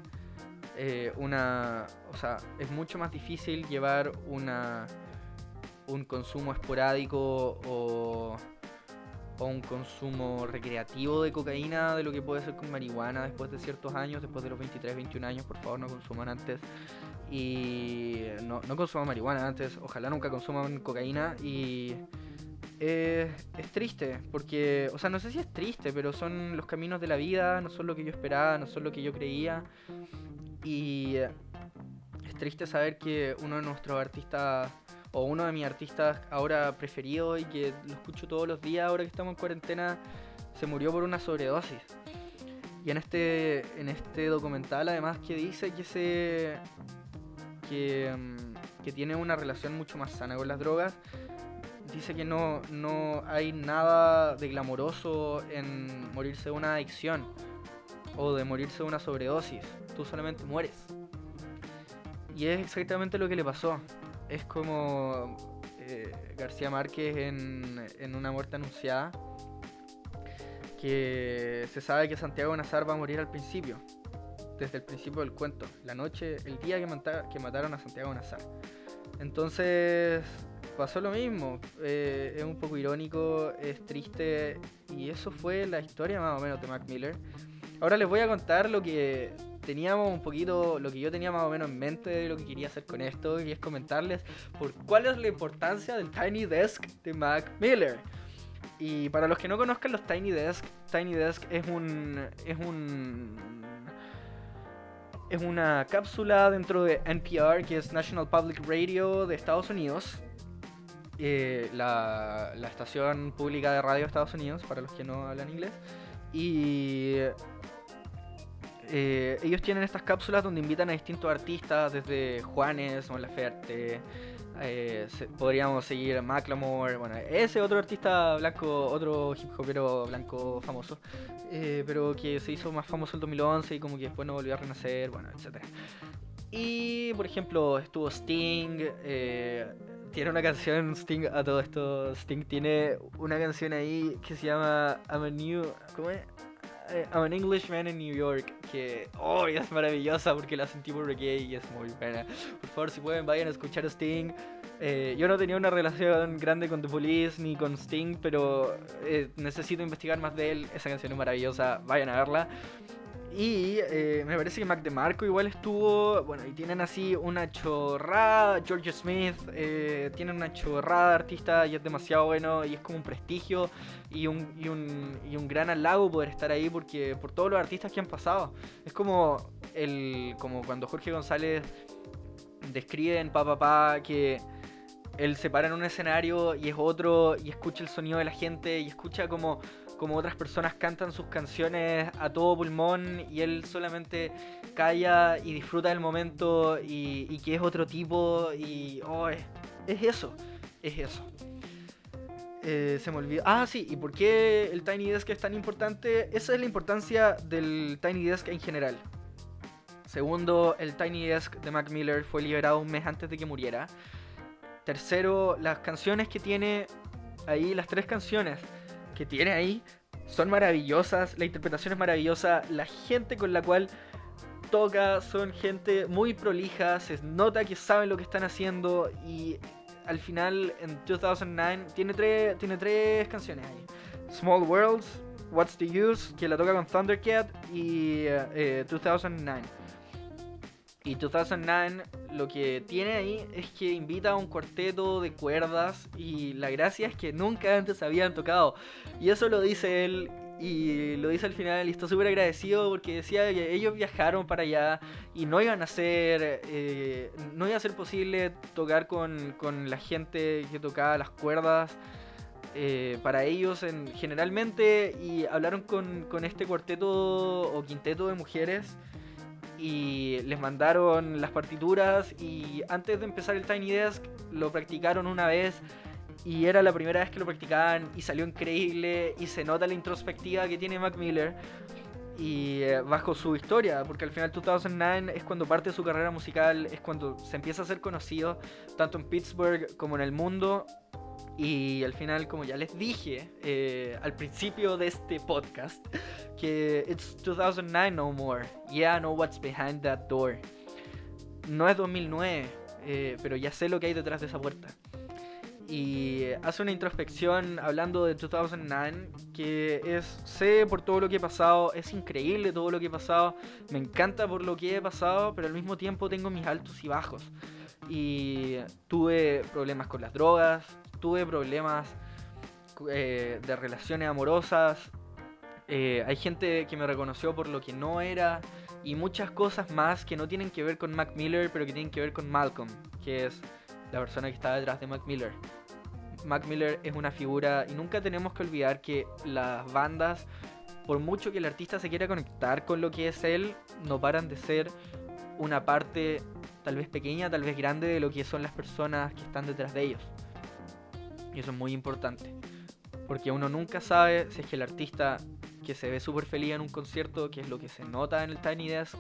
eh, una... O sea, es mucho más difícil llevar una un consumo esporádico o, un consumo recreativo de cocaína de lo que puede ser con marihuana después de ciertos años, después de los 23, 21 años, por favor no consuman antes. Y no, no consuman marihuana antes, ojalá nunca consuman cocaína y... es triste, porque, o sea, no sé si es triste, pero son los caminos de la vida, no son lo que yo esperaba, no son lo que yo creía. Y es triste saber que uno de nuestros artistas o uno de mis artistas ahora preferidos y que lo escucho todos los días ahora que estamos en cuarentena, se murió por una sobredosis. Y en este, en este documental además que dice que se... que, mm, que tiene una relación mucho más sana con las drogas dice que no, no hay nada de glamoroso en morirse de una adicción o de morirse de una sobredosis. Tú solamente mueres. Y es exactamente lo que le pasó. Es como eh, García Márquez en, en Una muerte anunciada. Que se sabe que Santiago Nazar va a morir al principio. Desde el principio del cuento. La noche, el día que, que mataron a Santiago Nazar. Entonces pasó lo mismo. Eh, es un poco irónico, es triste. Y eso fue la historia más o menos de Mac Miller. Ahora les voy a contar lo que teníamos un poquito, lo que yo tenía más o menos en mente de lo que quería hacer con esto. Y es comentarles por cuál es la importancia del Tiny Desk de Mac Miller. Y para los que no conozcan los Tiny Desk, Tiny Desk es un. es un. Es una cápsula dentro de NPR, que es National Public Radio de Estados Unidos, eh, la, estación pública de radio de Estados Unidos, para los que no hablan inglés. Y eh, ellos tienen estas cápsulas donde invitan a distintos artistas, desde Juanes, Mon Laferte, eh, podríamos seguir Macklemore, bueno, ese otro artista blanco, otro hip hopero blanco famoso, pero que se hizo más famoso en 2011 y como que después no volvió a renacer, bueno, etc. Y por ejemplo estuvo Sting, tiene una canción Sting a todo esto. Sting tiene una canción ahí que se llama I'm a New. ¿Cómo es? Eh, I'm an Englishman in New York. Que oh, es maravillosa porque la sentí por reggae y es muy buena. Por favor, si pueden, vayan a escuchar a Sting. Eh, yo no tenía una relación grande con The Police ni con Sting, pero eh, necesito investigar más de él. Esa canción es maravillosa, vayan a verla. Y eh, me parece que Mac DeMarco igual estuvo. Bueno, y tienen así una chorrada. George Smith, eh, tienen una chorrada de artista y es demasiado bueno. Y es como un prestigio y un, y un, y un gran halago poder estar ahí porque por todos los artistas que han pasado. Es como, el, como cuando Jorge González describe en Pa, pa que él se para en un escenario y es otro y escucha el sonido de la gente y escucha como como otras personas cantan sus canciones a todo pulmón y él solamente calla y disfruta del momento y, que es otro tipo y oh, es, eso, es eso. Eh, se me olvidó. Ah, sí, ¿y por qué el Tiny Desk es tan importante? Esa es la importancia del Tiny Desk en general. Segundo, el Tiny Desk de Mac Miller fue liberado un mes antes de que muriera. Tercero, las canciones que tiene ahí, las tres canciones que tiene ahí son maravillosas, la interpretación es maravillosa, la gente con la cual toca son gente muy prolija, se nota que saben lo que están haciendo y al final en 2009 tiene tres, tiene tres canciones ahí. Small Worlds, What's the Use, que la toca con Thundercat y 2009. Y 2009 lo que tiene ahí es que invita a un cuarteto de cuerdas y la gracia es que nunca antes habían tocado. Y eso lo dice él y lo dice al final y está súper agradecido porque decía que ellos viajaron para allá y no iban a ser, eh, no iba a ser posible tocar con, la gente que tocaba las cuerdas. Eh, para ellos en, generalmente y hablaron con, con este cuarteto o quinteto de mujeres y les mandaron las partituras y antes de empezar el Tiny Desk lo practicaron una vez y era la primera vez que lo practicaban y salió increíble y se nota la introspectiva que tiene Mac Miller y eh, bajo su historia, porque al final 2009 es cuando parte su carrera musical, es cuando se empieza a ser conocido tanto en Pittsburgh como en el mundo y al final, como ya les dije eh, al principio de este podcast, que it's 2009 no more. Yeah, I know what's behind that door. No es 2009, eh, pero ya sé lo que hay detrás de esa puerta. Y hace una introspección hablando de 2009 que es, sé por todo lo que he pasado, es increíble todo lo que he pasado, me encanta por lo que he pasado, pero al mismo tiempo tengo mis altos y bajos. Y tuve problemas con las drogas, tuve problemas eh, de relaciones amorosas. Eh, hay gente que me reconoció por lo que no era. Y muchas cosas más que no tienen que ver con Mac Miller, pero que tienen que ver con Malcolm, que es la persona que está detrás de Mac Miller. Mac Miller es una figura y nunca tenemos que olvidar que las bandas por mucho que el artista se quiera conectar con lo que es él, no paran de ser una parte tal vez pequeña, tal vez grande de lo que son las personas que están detrás de ellos. Y eso es muy importante. Porque uno nunca sabe si es que el artista que se ve súper feliz en un concierto, que es lo que se nota en el Tiny Desk,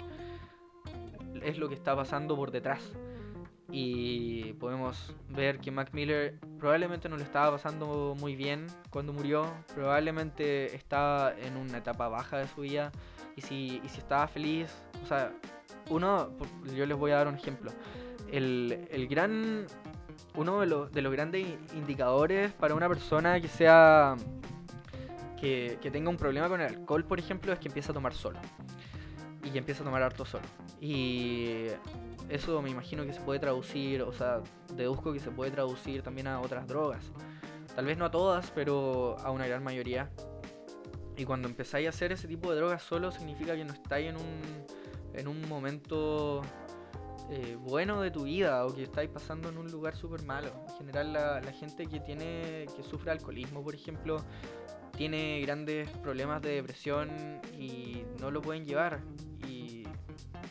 es lo que está pasando por detrás. Y podemos ver que Mac Miller probablemente no le estaba pasando muy bien cuando murió, probablemente estaba en una etapa baja de su vida. Y si, y si estaba feliz, o sea, uno, yo les voy a dar un ejemplo. El, el gran, uno de los, de los grandes indicadores para una persona que sea, que, que tenga un problema con el alcohol, por ejemplo, es que empieza a tomar solo. Y que empieza a tomar harto solo. Y eso me imagino que se puede traducir, o sea, deduzco que se puede traducir también a otras drogas. Tal vez no a todas, pero a una gran mayoría. Y cuando empezáis a hacer ese tipo de drogas solo, significa que no estáis en un, en un momento eh, bueno de tu vida o que estáis pasando en un lugar súper malo. En general, la, gente que tiene que sufre alcoholismo, por ejemplo, tiene grandes problemas de depresión y no lo pueden llevar. Y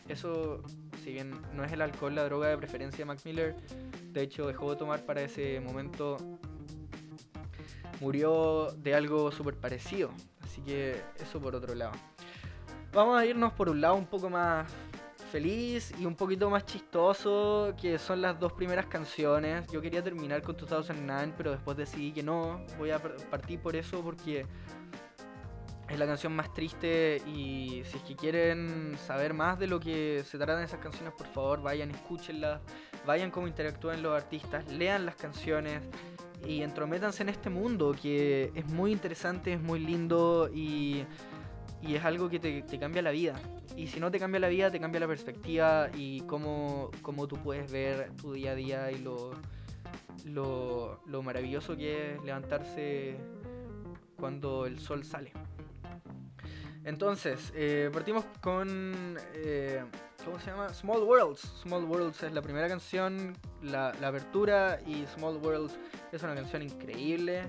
eso si bien no es el alcohol la droga de preferencia de Mac Miller, de hecho dejó de tomar para ese momento, murió de algo súper parecido. Así que eso por otro lado. Vamos a irnos por un lado un poco más feliz y un poquito más chistoso, que son las dos primeras canciones. Yo quería terminar con 2009, pero después decidí que no. Voy a partir por eso porque es la canción más triste y si es que quieren saber más de lo que se tratan esas canciones, por favor vayan, escúchenlas, vayan como interactúan los artistas, lean las canciones y entrométanse en este mundo que es muy interesante, es muy lindo y, y es algo que te, cambia la vida. Y si no te cambia la vida, te cambia la perspectiva y cómo, cómo tú puedes ver tu día a día y lo, lo, lo maravilloso que es levantarse cuando el sol sale. Entonces, eh, partimos con. Eh, ¿Cómo se llama? Small Worlds. Small Worlds es la primera canción, la, la, apertura, y Small Worlds es una canción increíble.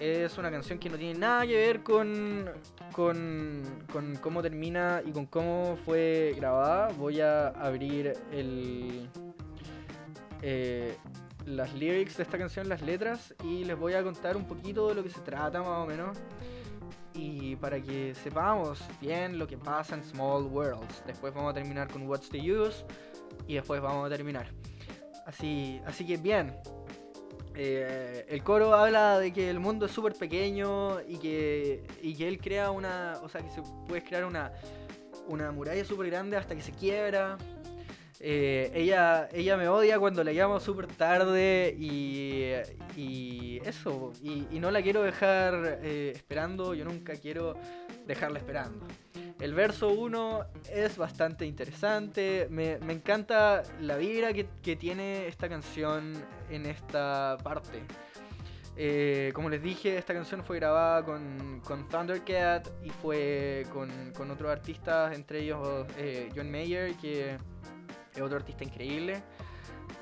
Es una canción que no tiene nada que ver con, con, con cómo termina y con cómo fue grabada. Voy a abrir el, eh, las lyrics de esta canción, las letras, y les voy a contar un poquito de lo que se trata más o menos y para que sepamos bien lo que pasa en Small Worlds. Después vamos a terminar con What's the Use y después vamos a terminar. Así, así que bien. Eh, el coro habla de que el mundo es súper pequeño y que, y que él crea una. O sea, que se puede crear una, una muralla súper grande hasta que se quiebra. Eh, ella, ella me odia cuando la llamo súper tarde y, y eso. Y, no la quiero dejar eh, esperando, yo nunca quiero dejarla esperando. El verso 1 es bastante interesante, me, encanta la vibra que, tiene esta canción en esta parte. Eh, como les dije, esta canción fue grabada con, Thundercat y fue con, con, otros artistas, entre ellos John Mayer, que es otro artista increíble.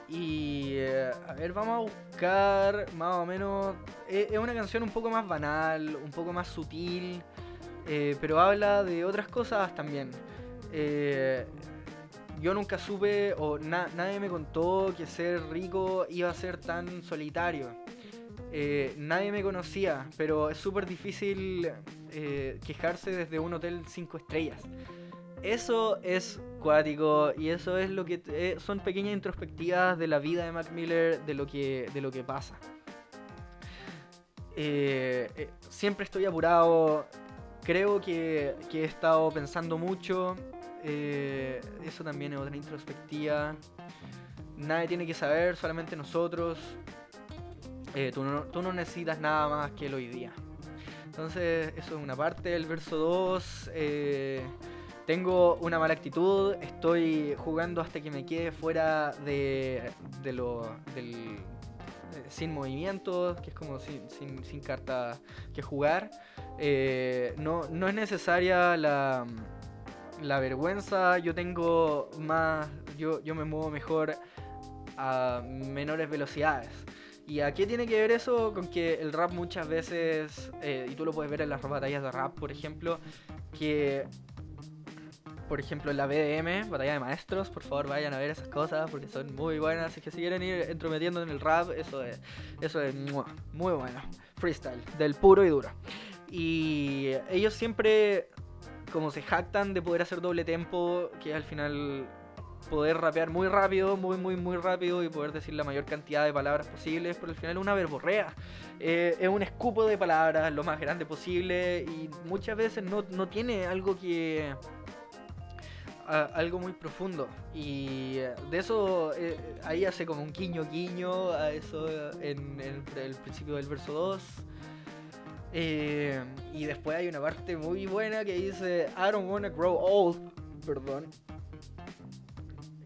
Y eh, a ver, vamos a buscar más o menos. Eh, es una canción un poco más banal, un poco más sutil, eh, pero habla de otras cosas también. yo nunca supe, o nadie me contó que ser rico iba a ser tan solitario. nadie me conocía, pero es súper difícil quejarse desde un hotel 5 estrellas. Eso es cuático y eso es lo que eh, son pequeñas introspectivas de la vida de Mac Miller, de lo que, de lo que pasa. Eh, eh, siempre estoy apurado, creo que, he estado pensando mucho, eso también es otra introspectiva. Nadie tiene que saber, solamente nosotros. Tú no, tú, no, necesitas nada más que el hoy día. Entonces, eso es una parte. El verso 2 tengo una mala actitud, estoy jugando hasta que me quede fuera de, de lo, del, eh, sin movimientos, que es como sin, sin, sin carta que jugar. Eh, no, no es necesaria la, la vergüenza, yo tengo más, yo, yo me muevo mejor a menores velocidades. ¿Y a qué tiene que ver eso? Con que el rap muchas veces, eh, y tú lo puedes ver en las batallas de rap, por ejemplo, que, por ejemplo, en la BDM, Batalla de Maestros, por favor vayan a ver esas cosas porque son muy buenas. Es que si quieren ir entrometiendo en el rap, eso es, eso es muy bueno. Freestyle, del puro y duro. Y ellos siempre, como se jactan de poder hacer doble tempo, que al final poder rapear muy rápido, muy, muy, muy rápido y poder decir la mayor cantidad de palabras posibles, pero al final es una verborrea. Eh, es un escupo de palabras lo más grande posible y muchas veces no, tiene algo que... algo muy profundo. Y de eso eh, ahí hace como un guiño guiño a eso en, el principio del verso 2 eh, y después hay una parte muy buena que dice I don't wanna grow old perdón.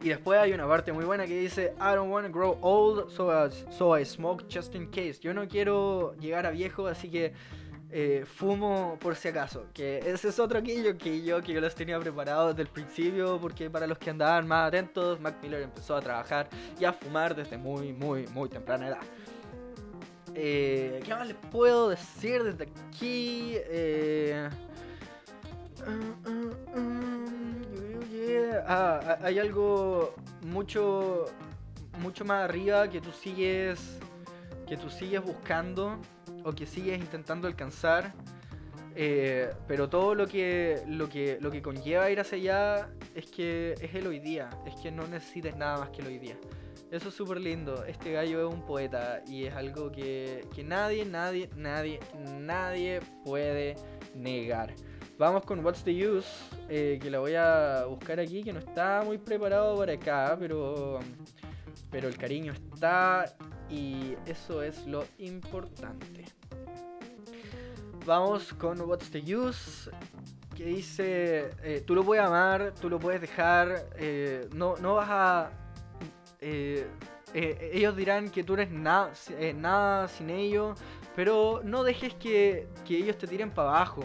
Y después hay una parte muy buena que dice, I don't want to grow old, so, so I smoke just in case. Yo no quiero llegar a viejo, así que eh, fumo por si acaso. Que ese es otro aquello que yo que yo los tenía preparados desde el principio, porque para los que andaban más atentos, Mac Miller empezó a trabajar y a fumar desde muy, muy, muy temprana edad. Eh, ¿Qué más les puedo decir desde aquí? Eh, uh, uh, ah, hay algo mucho, mucho más arriba que tú sigues, que tú sigues buscando o que sigues intentando alcanzar. Eh, pero todo lo que, lo, que, lo que conlleva ir hacia allá es que es el hoy día, es que no necesites nada más que el hoy día. Eso es súper lindo. Este gallo es un poeta y es algo que, que nadie, nadie, nadie, nadie puede negar. Vamos con What's the Use, eh, que la voy a buscar aquí, que no está muy preparado para acá, pero, pero el cariño está y eso es lo importante. Vamos con What's the Use, que dice, eh, tú lo puedes amar, tú lo puedes dejar, eh, no, no vas a... ellos dirán que tú eres nada, sin ellos, pero no dejes que, que ellos te tiren para abajo.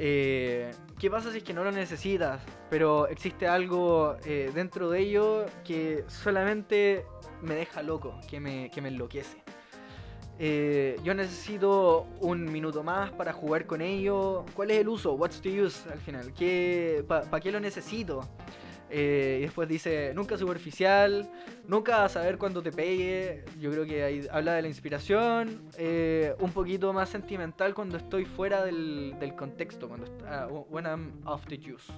Eh, ¿Qué pasa si es que no lo necesitas? Pero existe algo eh, dentro de ello que solamente me deja loco, que me, que me enloquece. Eh, yo necesito un minuto más para jugar con ello. ¿Cuál es el uso? What's the use al final? ¿Para qué lo necesito? Eh, y después dice, nunca superficial, nunca saber cuándo te pegue. Yo creo que ahí habla de la inspiración, eh, un poquito más sentimental cuando estoy fuera del, del contexto, cuando está, uh, when I'm off the juice.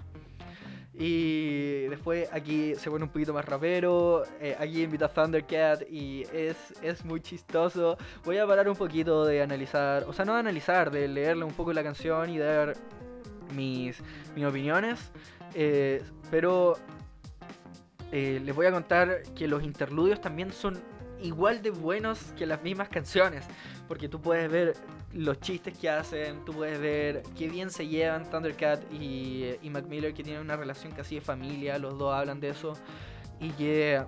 Y después aquí se pone un poquito más rapero. Eh, aquí invita a Thundercat y es, es muy chistoso. Voy a parar un poquito de analizar, o sea, no de analizar, de leerle un poco la canción y dar mis, mis opiniones. Eh, pero eh, les voy a contar que los interludios también son igual de buenos que las mismas canciones. Porque tú puedes ver los chistes que hacen, tú puedes ver qué bien se llevan Thundercat y, y Mac Miller, que tienen una relación casi de familia, los dos hablan de eso. Y que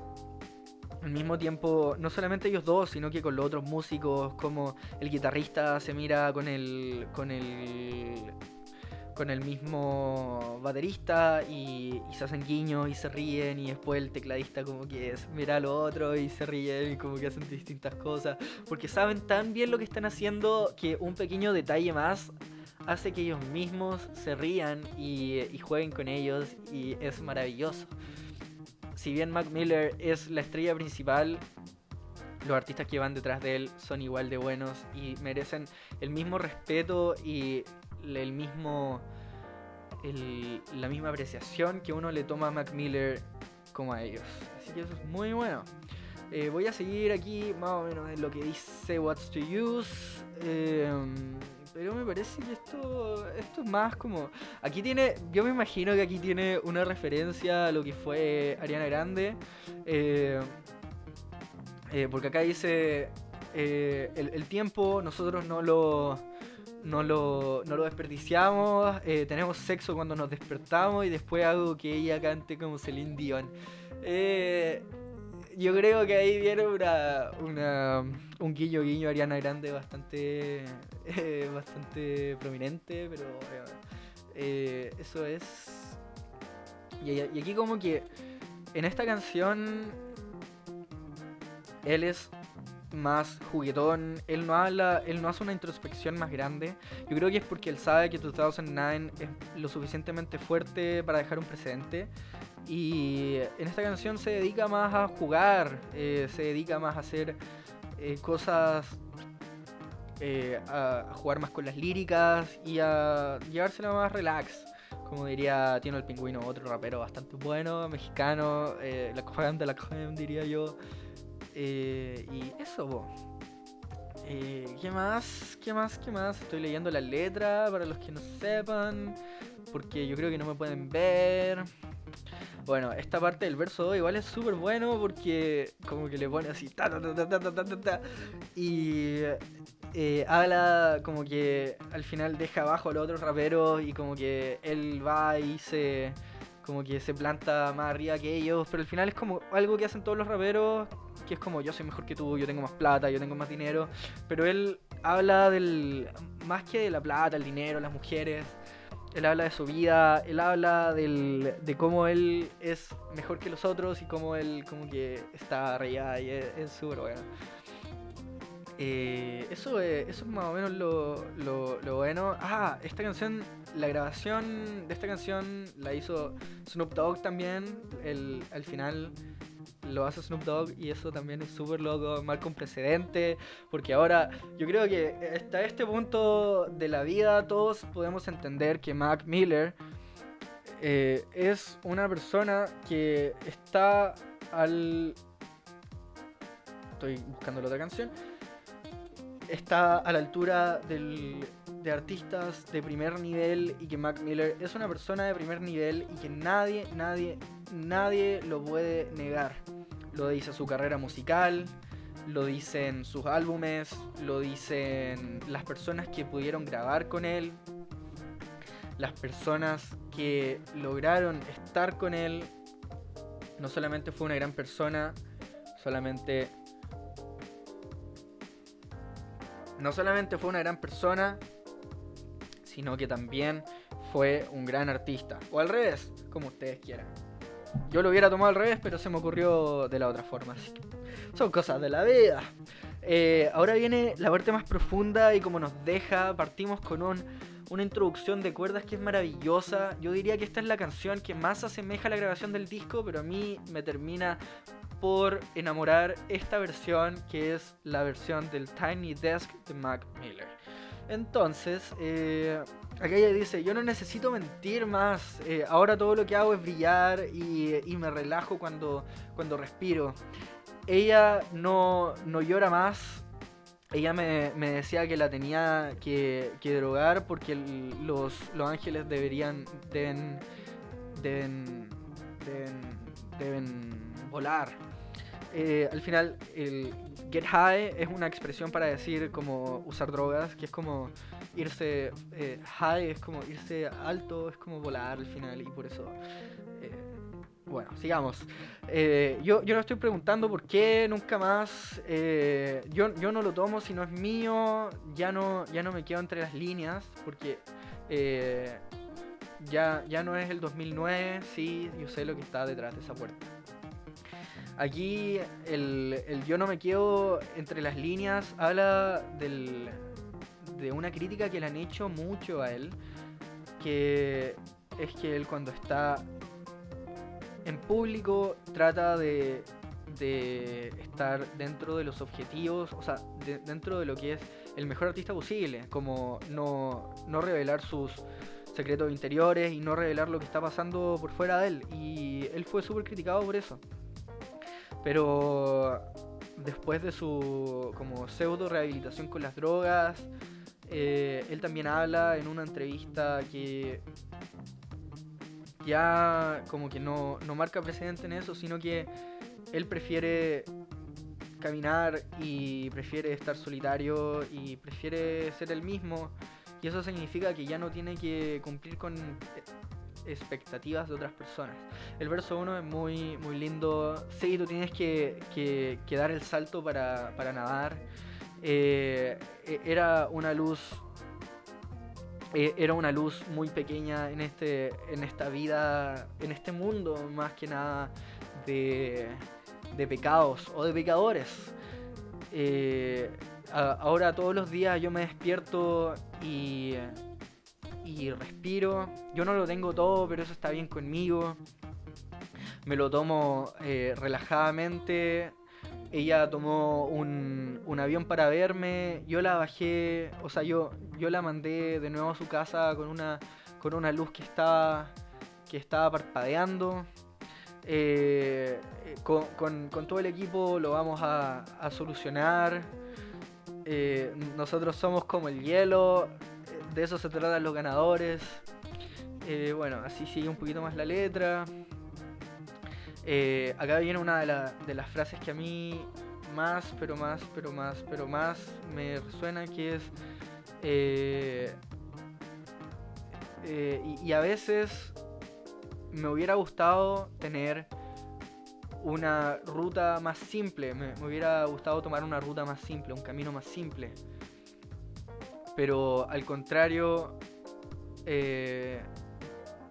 al mismo tiempo, no solamente ellos dos, sino que con los otros músicos, como el guitarrista se mira con el, con el con el mismo baterista y, se hacen guiños y se ríen y después el tecladista como que mira a lo otro y se ríen y como que hacen distintas cosas porque saben tan bien lo que están haciendo que un pequeño detalle más hace que ellos mismos se rían y, y jueguen con ellos y es maravilloso. Si bien Mac Miller es la estrella principal, los artistas que van detrás de él son igual de buenos y merecen el mismo respeto y el mismo la misma apreciación que uno le toma a Mac Miller como a ellos. Así que eso es muy bueno. Eh, voy a seguir aquí más o menos en lo que dice What's to Use. Em, pero me parece que esto, esto es más como... Aquí tiene, yo me imagino que aquí tiene una referencia a lo que fue Ariana Grande. Eh, eh, porque acá dice, el tiempo nosotros no lo no lo, no lo desperdiciamos, eh, tenemos sexo cuando nos despertamos y después hago que ella cante como Celine Dion. Eh, yo creo que ahí viene una, una, un guiño guiño Ariana Grande bastante, eh, bastante prominente, pero eso es... Y aquí como que en esta canción él es más juguetón. Él no habla, él no hace una introspección más grande. Yo creo que es porque él sabe que 2009 es lo suficientemente fuerte para dejar un precedente. Y en esta canción se dedica más a jugar, eh, se dedica más a hacer eh, cosas, eh, a, jugar más con las líricas y a llevársela más relax. Como diría Tino el Pingüino, otro rapero bastante bueno, mexicano, la creme de la creme diría yo. Y eso, ¿Qué más? ¿Qué más? ¿Qué más? Estoy leyendo la letra para los que no sepan. Porque yo creo que no me pueden ver. Bueno, esta parte del verso 2 igual es súper bueno porque como que le pone así y eh, habla como que al final deja abajo a los otros raperos y como que él va y se como que se planta más arriba que ellos, pero al final es como algo que hacen todos los raperos, que es como yo soy mejor que tú, yo tengo más plata, yo tengo más dinero, pero él habla del más que de la plata, el dinero, las mujeres, él habla de su vida, él habla del, de cómo él es mejor que los otros y cómo él como que está arriba y es súper bueno. Eh, eso, es, eso es más o menos lo, lo, bueno. Ah, esta canción, la grabación de esta canción la hizo Snoop Dogg también. El, al final lo hace Snoop Dogg y eso también es súper loco, marca un precedente, porque ahora yo creo que hasta este punto de la vida todos podemos entender que Mac Miller eh, es una persona que está al... Estoy buscando la otra canción. Está a la altura del, de artistas de primer nivel y que Mac Miller es una persona de primer nivel y que nadie, nadie, nadie lo puede negar. Lo dice su carrera musical, lo dicen sus álbumes, lo dicen las personas que pudieron grabar con él, las personas que lograron estar con él. No solamente fue una gran persona, solamente... No solamente fue una gran persona, sino que también fue un gran artista. O al revés, como ustedes quieran. Yo lo hubiera tomado al revés, pero se me ocurrió de la otra forma. son cosas de la vida. Eh, ahora viene la parte más profunda y como nos deja, partimos con un, una introducción de cuerdas que es maravillosa. Yo diría que esta es la canción que más asemeja a la grabación del disco, pero a mí me termina por enamorar esta versión que es la versión del Tiny Desk de Mac Miller. Entonces, eh, acá ella dice, yo no necesito mentir más, eh, ahora todo lo que hago es brillar y, me relajo cuando, cuando respiro. Ella no, llora más, ella me, decía que la tenía que, drogar porque los, los, ángeles deberían, deben, deben, deben, volar. Eh, al final, el get high es una expresión para decir como usar drogas, que es como irse eh, high, es como irse alto, es como volar al final y por eso... Eh, bueno, sigamos. Yo, yo no estoy preguntando por qué nunca más. yo, yo no lo tomo si no es mío. Ya no, ya no me quedo entre las líneas. Porque ya, ya no es el 2009. Sí, yo sé lo que está detrás de esa puerta. Aquí el, el yo no me quedo entre las líneas habla del, de una crítica que le han hecho mucho a él, que es que él cuando está en público trata de, de estar dentro de los objetivos, o sea, dentro de lo que es el mejor artista posible, como no, no revelar sus secretos interiores y no revelar lo que está pasando por fuera de él. Y él fue súper criticado por eso. Pero después de su como pseudo rehabilitación con las drogas, eh, él también habla en una entrevista que ya como que no, marca precedente en eso, sino que él prefiere caminar y prefiere estar solitario y prefiere ser el mismo. Y eso significa que ya no tiene que cumplir con expectativas de otras personas. El verso 1 es muy, muy lindo. Sí, tú tienes que, que dar el salto para, para nadar. Eh, e, era una luz e, era una luz muy pequeña en este en esta vida en este mundo más que nada de, de pecados o de pecadores Eh, ahora todos los días yo me despierto y, y respiro. Yo no lo tengo todo, pero eso está bien conmigo. Me lo tomo eh, relajadamente. Ella tomó un, un, avión para verme. Yo la bajé, o sea, yo, yo la mandé de nuevo a su casa con una, con una luz que estaba, que estaba parpadeando. Eh, con, con, todo el equipo lo vamos a, solucionar. Eh, nosotros somos como el hielo, de eso se tratan los ganadores. Eh, bueno, así sigue un poquito más la letra. Eh, acá viene una de, las frases que a mí más, pero más, pero más, pero más me resuena, que es... y, a veces me hubiera gustado tener una ruta más simple. Me, hubiera gustado tomar una ruta más simple, un camino más simple. Pero al contrario, eh,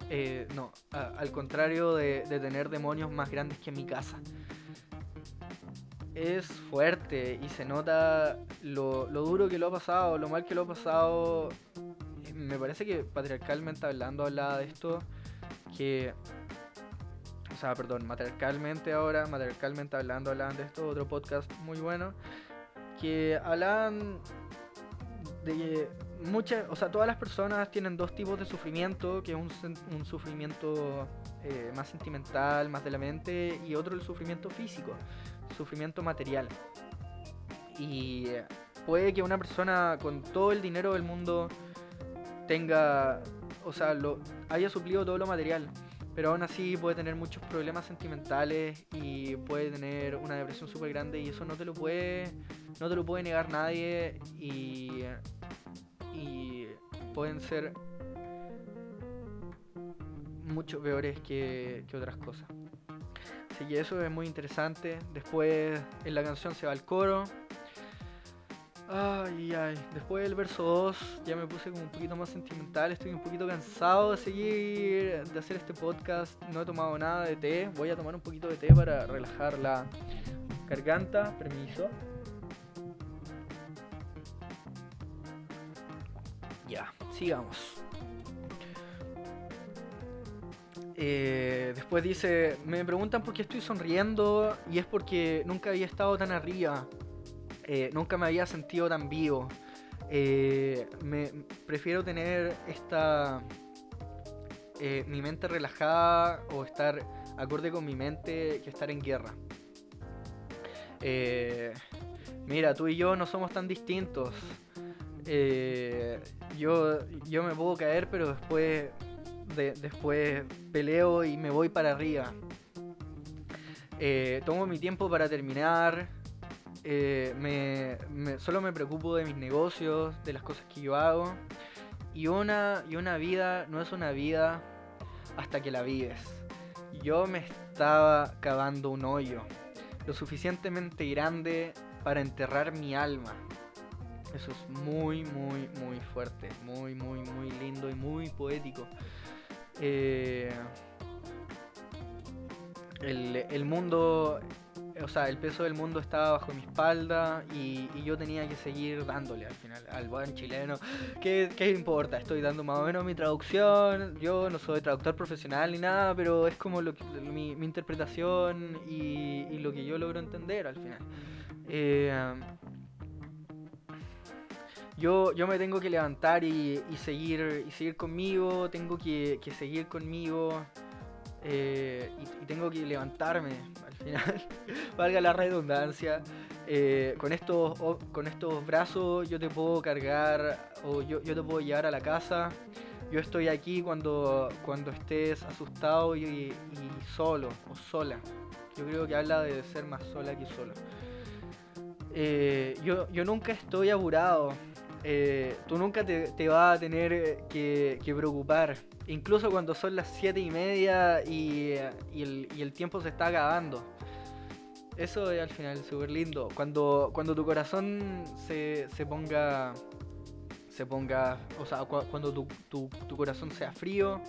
eh, no, al contrario de, tener demonios más grandes que mi casa. Es fuerte y se nota lo, lo duro que lo ha pasado, lo mal que lo ha pasado. Me parece que patriarcalmente hablando hablaba de esto, que o sea, perdón, matriarcalmente ahora, matriarcalmente hablando, hablaban de esto, otro podcast muy bueno, que hablan de muchas, o sea, todas las personas tienen dos tipos de sufrimiento, que es un, sufrimiento eh, más sentimental, más de la mente, y otro el sufrimiento físico, sufrimiento material. Y puede que una persona con todo el dinero del mundo tenga, o sea, lo, haya suplido todo lo material, pero aún así puede tener muchos problemas sentimentales y puede tener una depresión súper grande y eso no te lo puede no te lo puede negar nadie y, y pueden ser mucho peores que, que otras cosas. Así que eso es muy interesante. Después en la canción se va el coro Ay, ay. Después del verso 2 ya me puse como un poquito más sentimental. Estoy un poquito cansado de seguir, de hacer este podcast. No he tomado nada de té. Voy a tomar un poquito de té para relajar la garganta. Permiso. Ya, sigamos. Eh, después dice, me preguntan por qué estoy sonriendo y es porque nunca había estado tan arriba. Eh, nunca me había sentido tan vivo. Eh, me prefiero tener esta eh, mi mente relajada o estar acorde con mi mente que estar en guerra. mira, tú y yo no somos tan distintos. yo, yo me puedo caer, pero después, después peleo y me voy para arriba. tomo mi tiempo para terminar. Eh, me, solo me preocupo de mis negocios, de las cosas que yo hago. Y una, y una vida no es una vida hasta que la vives. Yo me estaba cavando un hoyo, lo suficientemente grande para enterrar mi alma. Eso es muy, muy, muy fuerte, muy, muy, muy lindo y muy poético. Eh, el, el mundo o sea, el peso del mundo estaba bajo mi espalda y, yo tenía que seguir dándole al final al buen chileno. ¿Qué, importa? Estoy dando más o menos mi traducción. Yo no soy traductor profesional ni nada, pero es como mi, interpretación y, lo que yo logro entender al final. Eh, yo, yo me tengo que levantar y, seguir, y seguir conmigo, tengo que, seguir conmigo. Eh, y, tengo que levantarme al final, <laughs> valga la redundancia. Eh, con, estos, con estos brazos yo te puedo cargar o yo, te puedo llevar a la casa. Yo estoy aquí cuando, cuando estés asustado y, solo o sola. Yo creo que habla de ser más sola que solo. Eh, yo, yo nunca estoy aburrado. tú nunca te, vas a tener que, que preocupar incluso cuando son las 7 y media y, el, tiempo se está acabando. Eso es al final súper lindo. Cuando, cuando tu corazón se, ponga. se ponga, o sea, cuando tu, tu, tu, corazón sea frío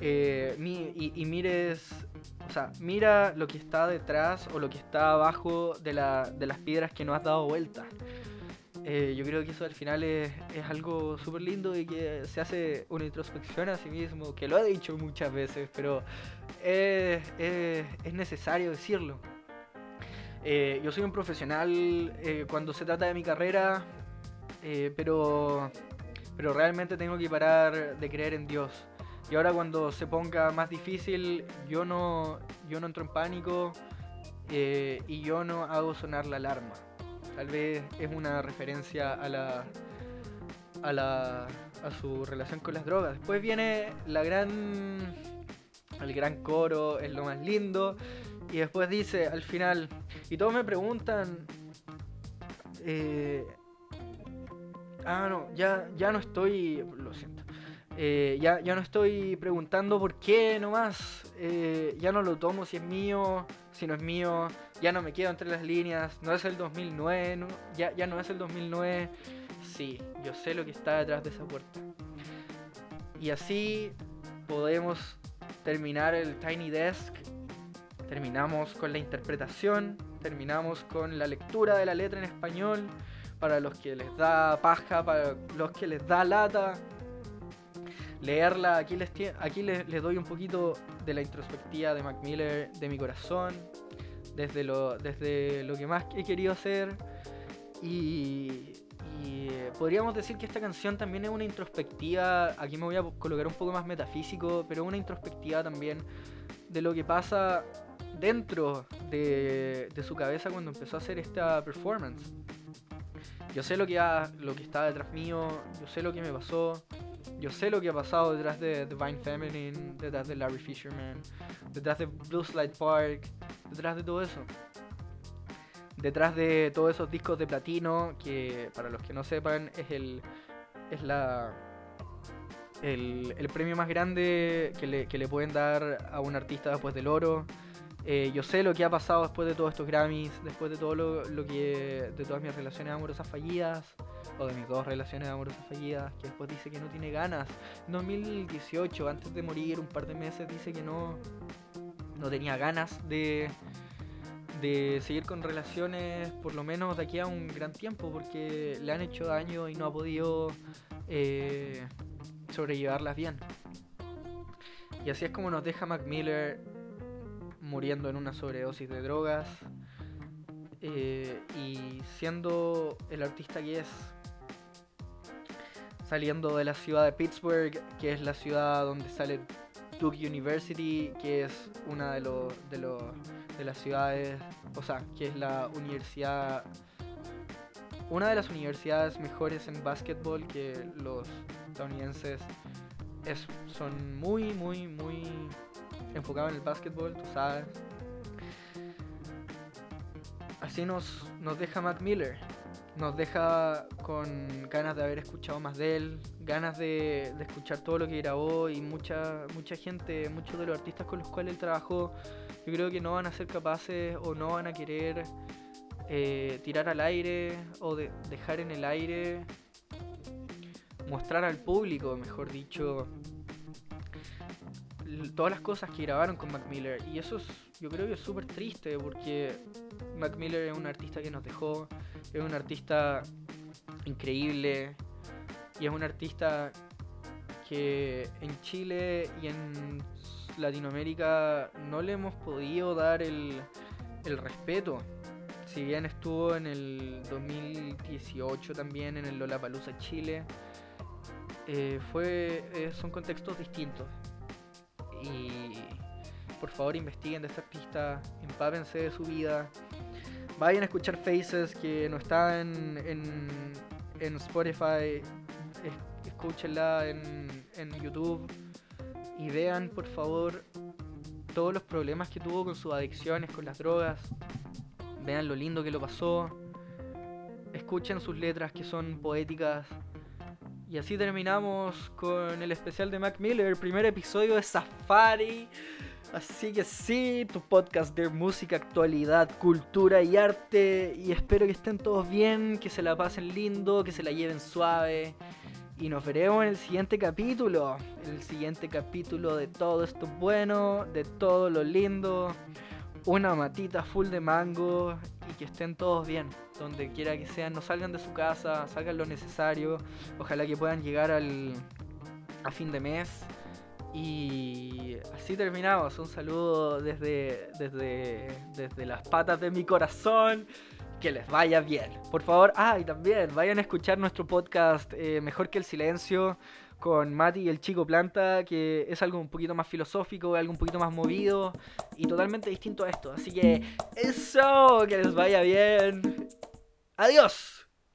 eh, y, y, mires, o sea, mira lo que está detrás o lo que está abajo de, la, de las piedras que no has dado vuelta. Eh, yo creo que eso al final es, algo súper lindo y que se hace una introspección a sí mismo, que lo he dicho muchas veces, pero es, es, es necesario decirlo. Eh, yo soy un profesional eh, cuando se trata de mi carrera, pero, pero realmente tengo que parar de creer en Dios. Y ahora cuando se ponga más difícil, yo no, yo no entro en pánico y yo no hago sonar la alarma. Tal vez es una referencia a la, a la a su relación con las drogas. Después viene la gran el gran coro, es lo más lindo y después dice al final y todos me preguntan eh, ah no ya ya no estoy lo siento eh, ya, ya no estoy preguntando por qué nomás eh, ya no lo tomo si es mío si no es mío ya no me quedo entre las líneas, no es el 2009, ya, ya no es el 2009. Sí, yo sé lo que está detrás de esa puerta. Y así podemos terminar el Tiny Desk. Terminamos con la interpretación, terminamos con la lectura de la letra en español, para los que les da paja, para los que les da lata. Leerla, aquí les, aquí les doy un poquito de la introspectiva de Mac Miller, de mi corazón, desde lo, desde lo que más he querido hacer. Y, eh, podríamos decir que esta canción también es una introspectiva, aquí me voy a colocar un poco más metafísico, pero una introspectiva también de lo que pasa dentro de, de su cabeza cuando empezó a hacer esta performance. Yo sé lo que, ha, lo que está detrás mío, yo sé lo que me pasó, yo sé lo que ha pasado detrás de Divine Feminine, detrás de Larry Fisherman, detrás de Blue Slide Park, detrás de todo eso. Detrás de todos esos discos de platino, que para los que no sepan es el es la el, el premio más grande que le, que le, pueden dar a un artista después del oro. Eh, yo sé lo que ha pasado después de todos estos Grammys, después de todo lo, lo que de todas mis relaciones amorosas fallidas o de mis dos relaciones amorosas fallidas, que después dice que no tiene ganas. En 2018, antes de morir, un par de meses, dice que no, no tenía ganas de, de seguir con relaciones, por lo menos de aquí a un gran tiempo, porque le han hecho daño y no ha podido eh, sobrellevarlas bien. Y así es como nos deja Mac Miller muriendo en una sobredosis de drogas. Eh, y siendo el artista que es saliendo de la ciudad de Pittsburgh, que es la ciudad donde sale Duke University, que es una de, los de, los de las ciudades, o sea, que es la universidad, una de las universidades mejores en básquetbol que los estadounidenses es, son muy, muy, muy enfocados en el básquetbol, tú sabes. Así nos, nos deja Matt Miller nos deja con ganas de haber escuchado más de él, ganas de, escuchar todo lo que grabó y mucha, mucha gente, muchos de los artistas con los cuales él trabajó, yo creo que no van a ser capaces o no van a querer eh, tirar al aire o dejar en el aire, mostrar al público, mejor dicho, todas las cosas que grabaron con Mac Miller. Y eso es, yo creo que es súper triste porque Mac Miller es un artista que nos dejó es un artista increíble y es un artista que en Chile y en Latinoamérica no le hemos podido dar el, respeto. Si bien estuvo en el 2018 también en el Lollapalooza Chile, eh, fue, eh, son contextos distintos. Y por favor investiguen de esta artista, empápense de su vida, vayan a escuchar Faces que no está en, en, Spotify, escúchenla en, en YouTube y vean por favor todos los problemas que tuvo con sus adicciones, con las drogas. Vean lo lindo que lo pasó. Escuchen sus letras que son poéticas. Y así terminamos con el especial de Mac Miller, el primer episodio de Safari. Así que sí, tu podcast de música, actualidad, cultura y arte. Y espero que estén todos bien, que se la pasen lindo, que se la lleven suave. Y nos veremos en el siguiente capítulo. El siguiente capítulo de todo esto bueno, de todo lo lindo. Una matita full de mango y que estén todos bien. Donde quiera que sean, no salgan de su casa, salgan lo necesario. Ojalá que puedan llegar al, a fin de mes. Y así terminamos. Un saludo desde, desde, desde las patas de mi corazón que les vaya bien. Por favor, ah, y también vayan a escuchar nuestro podcast eh, Mejor que el Silencio con Mati y el Chico Planta, que es algo un poquito más filosófico, algo un poquito más movido y totalmente distinto a esto. Así que eso, que les vaya bien. Adiós.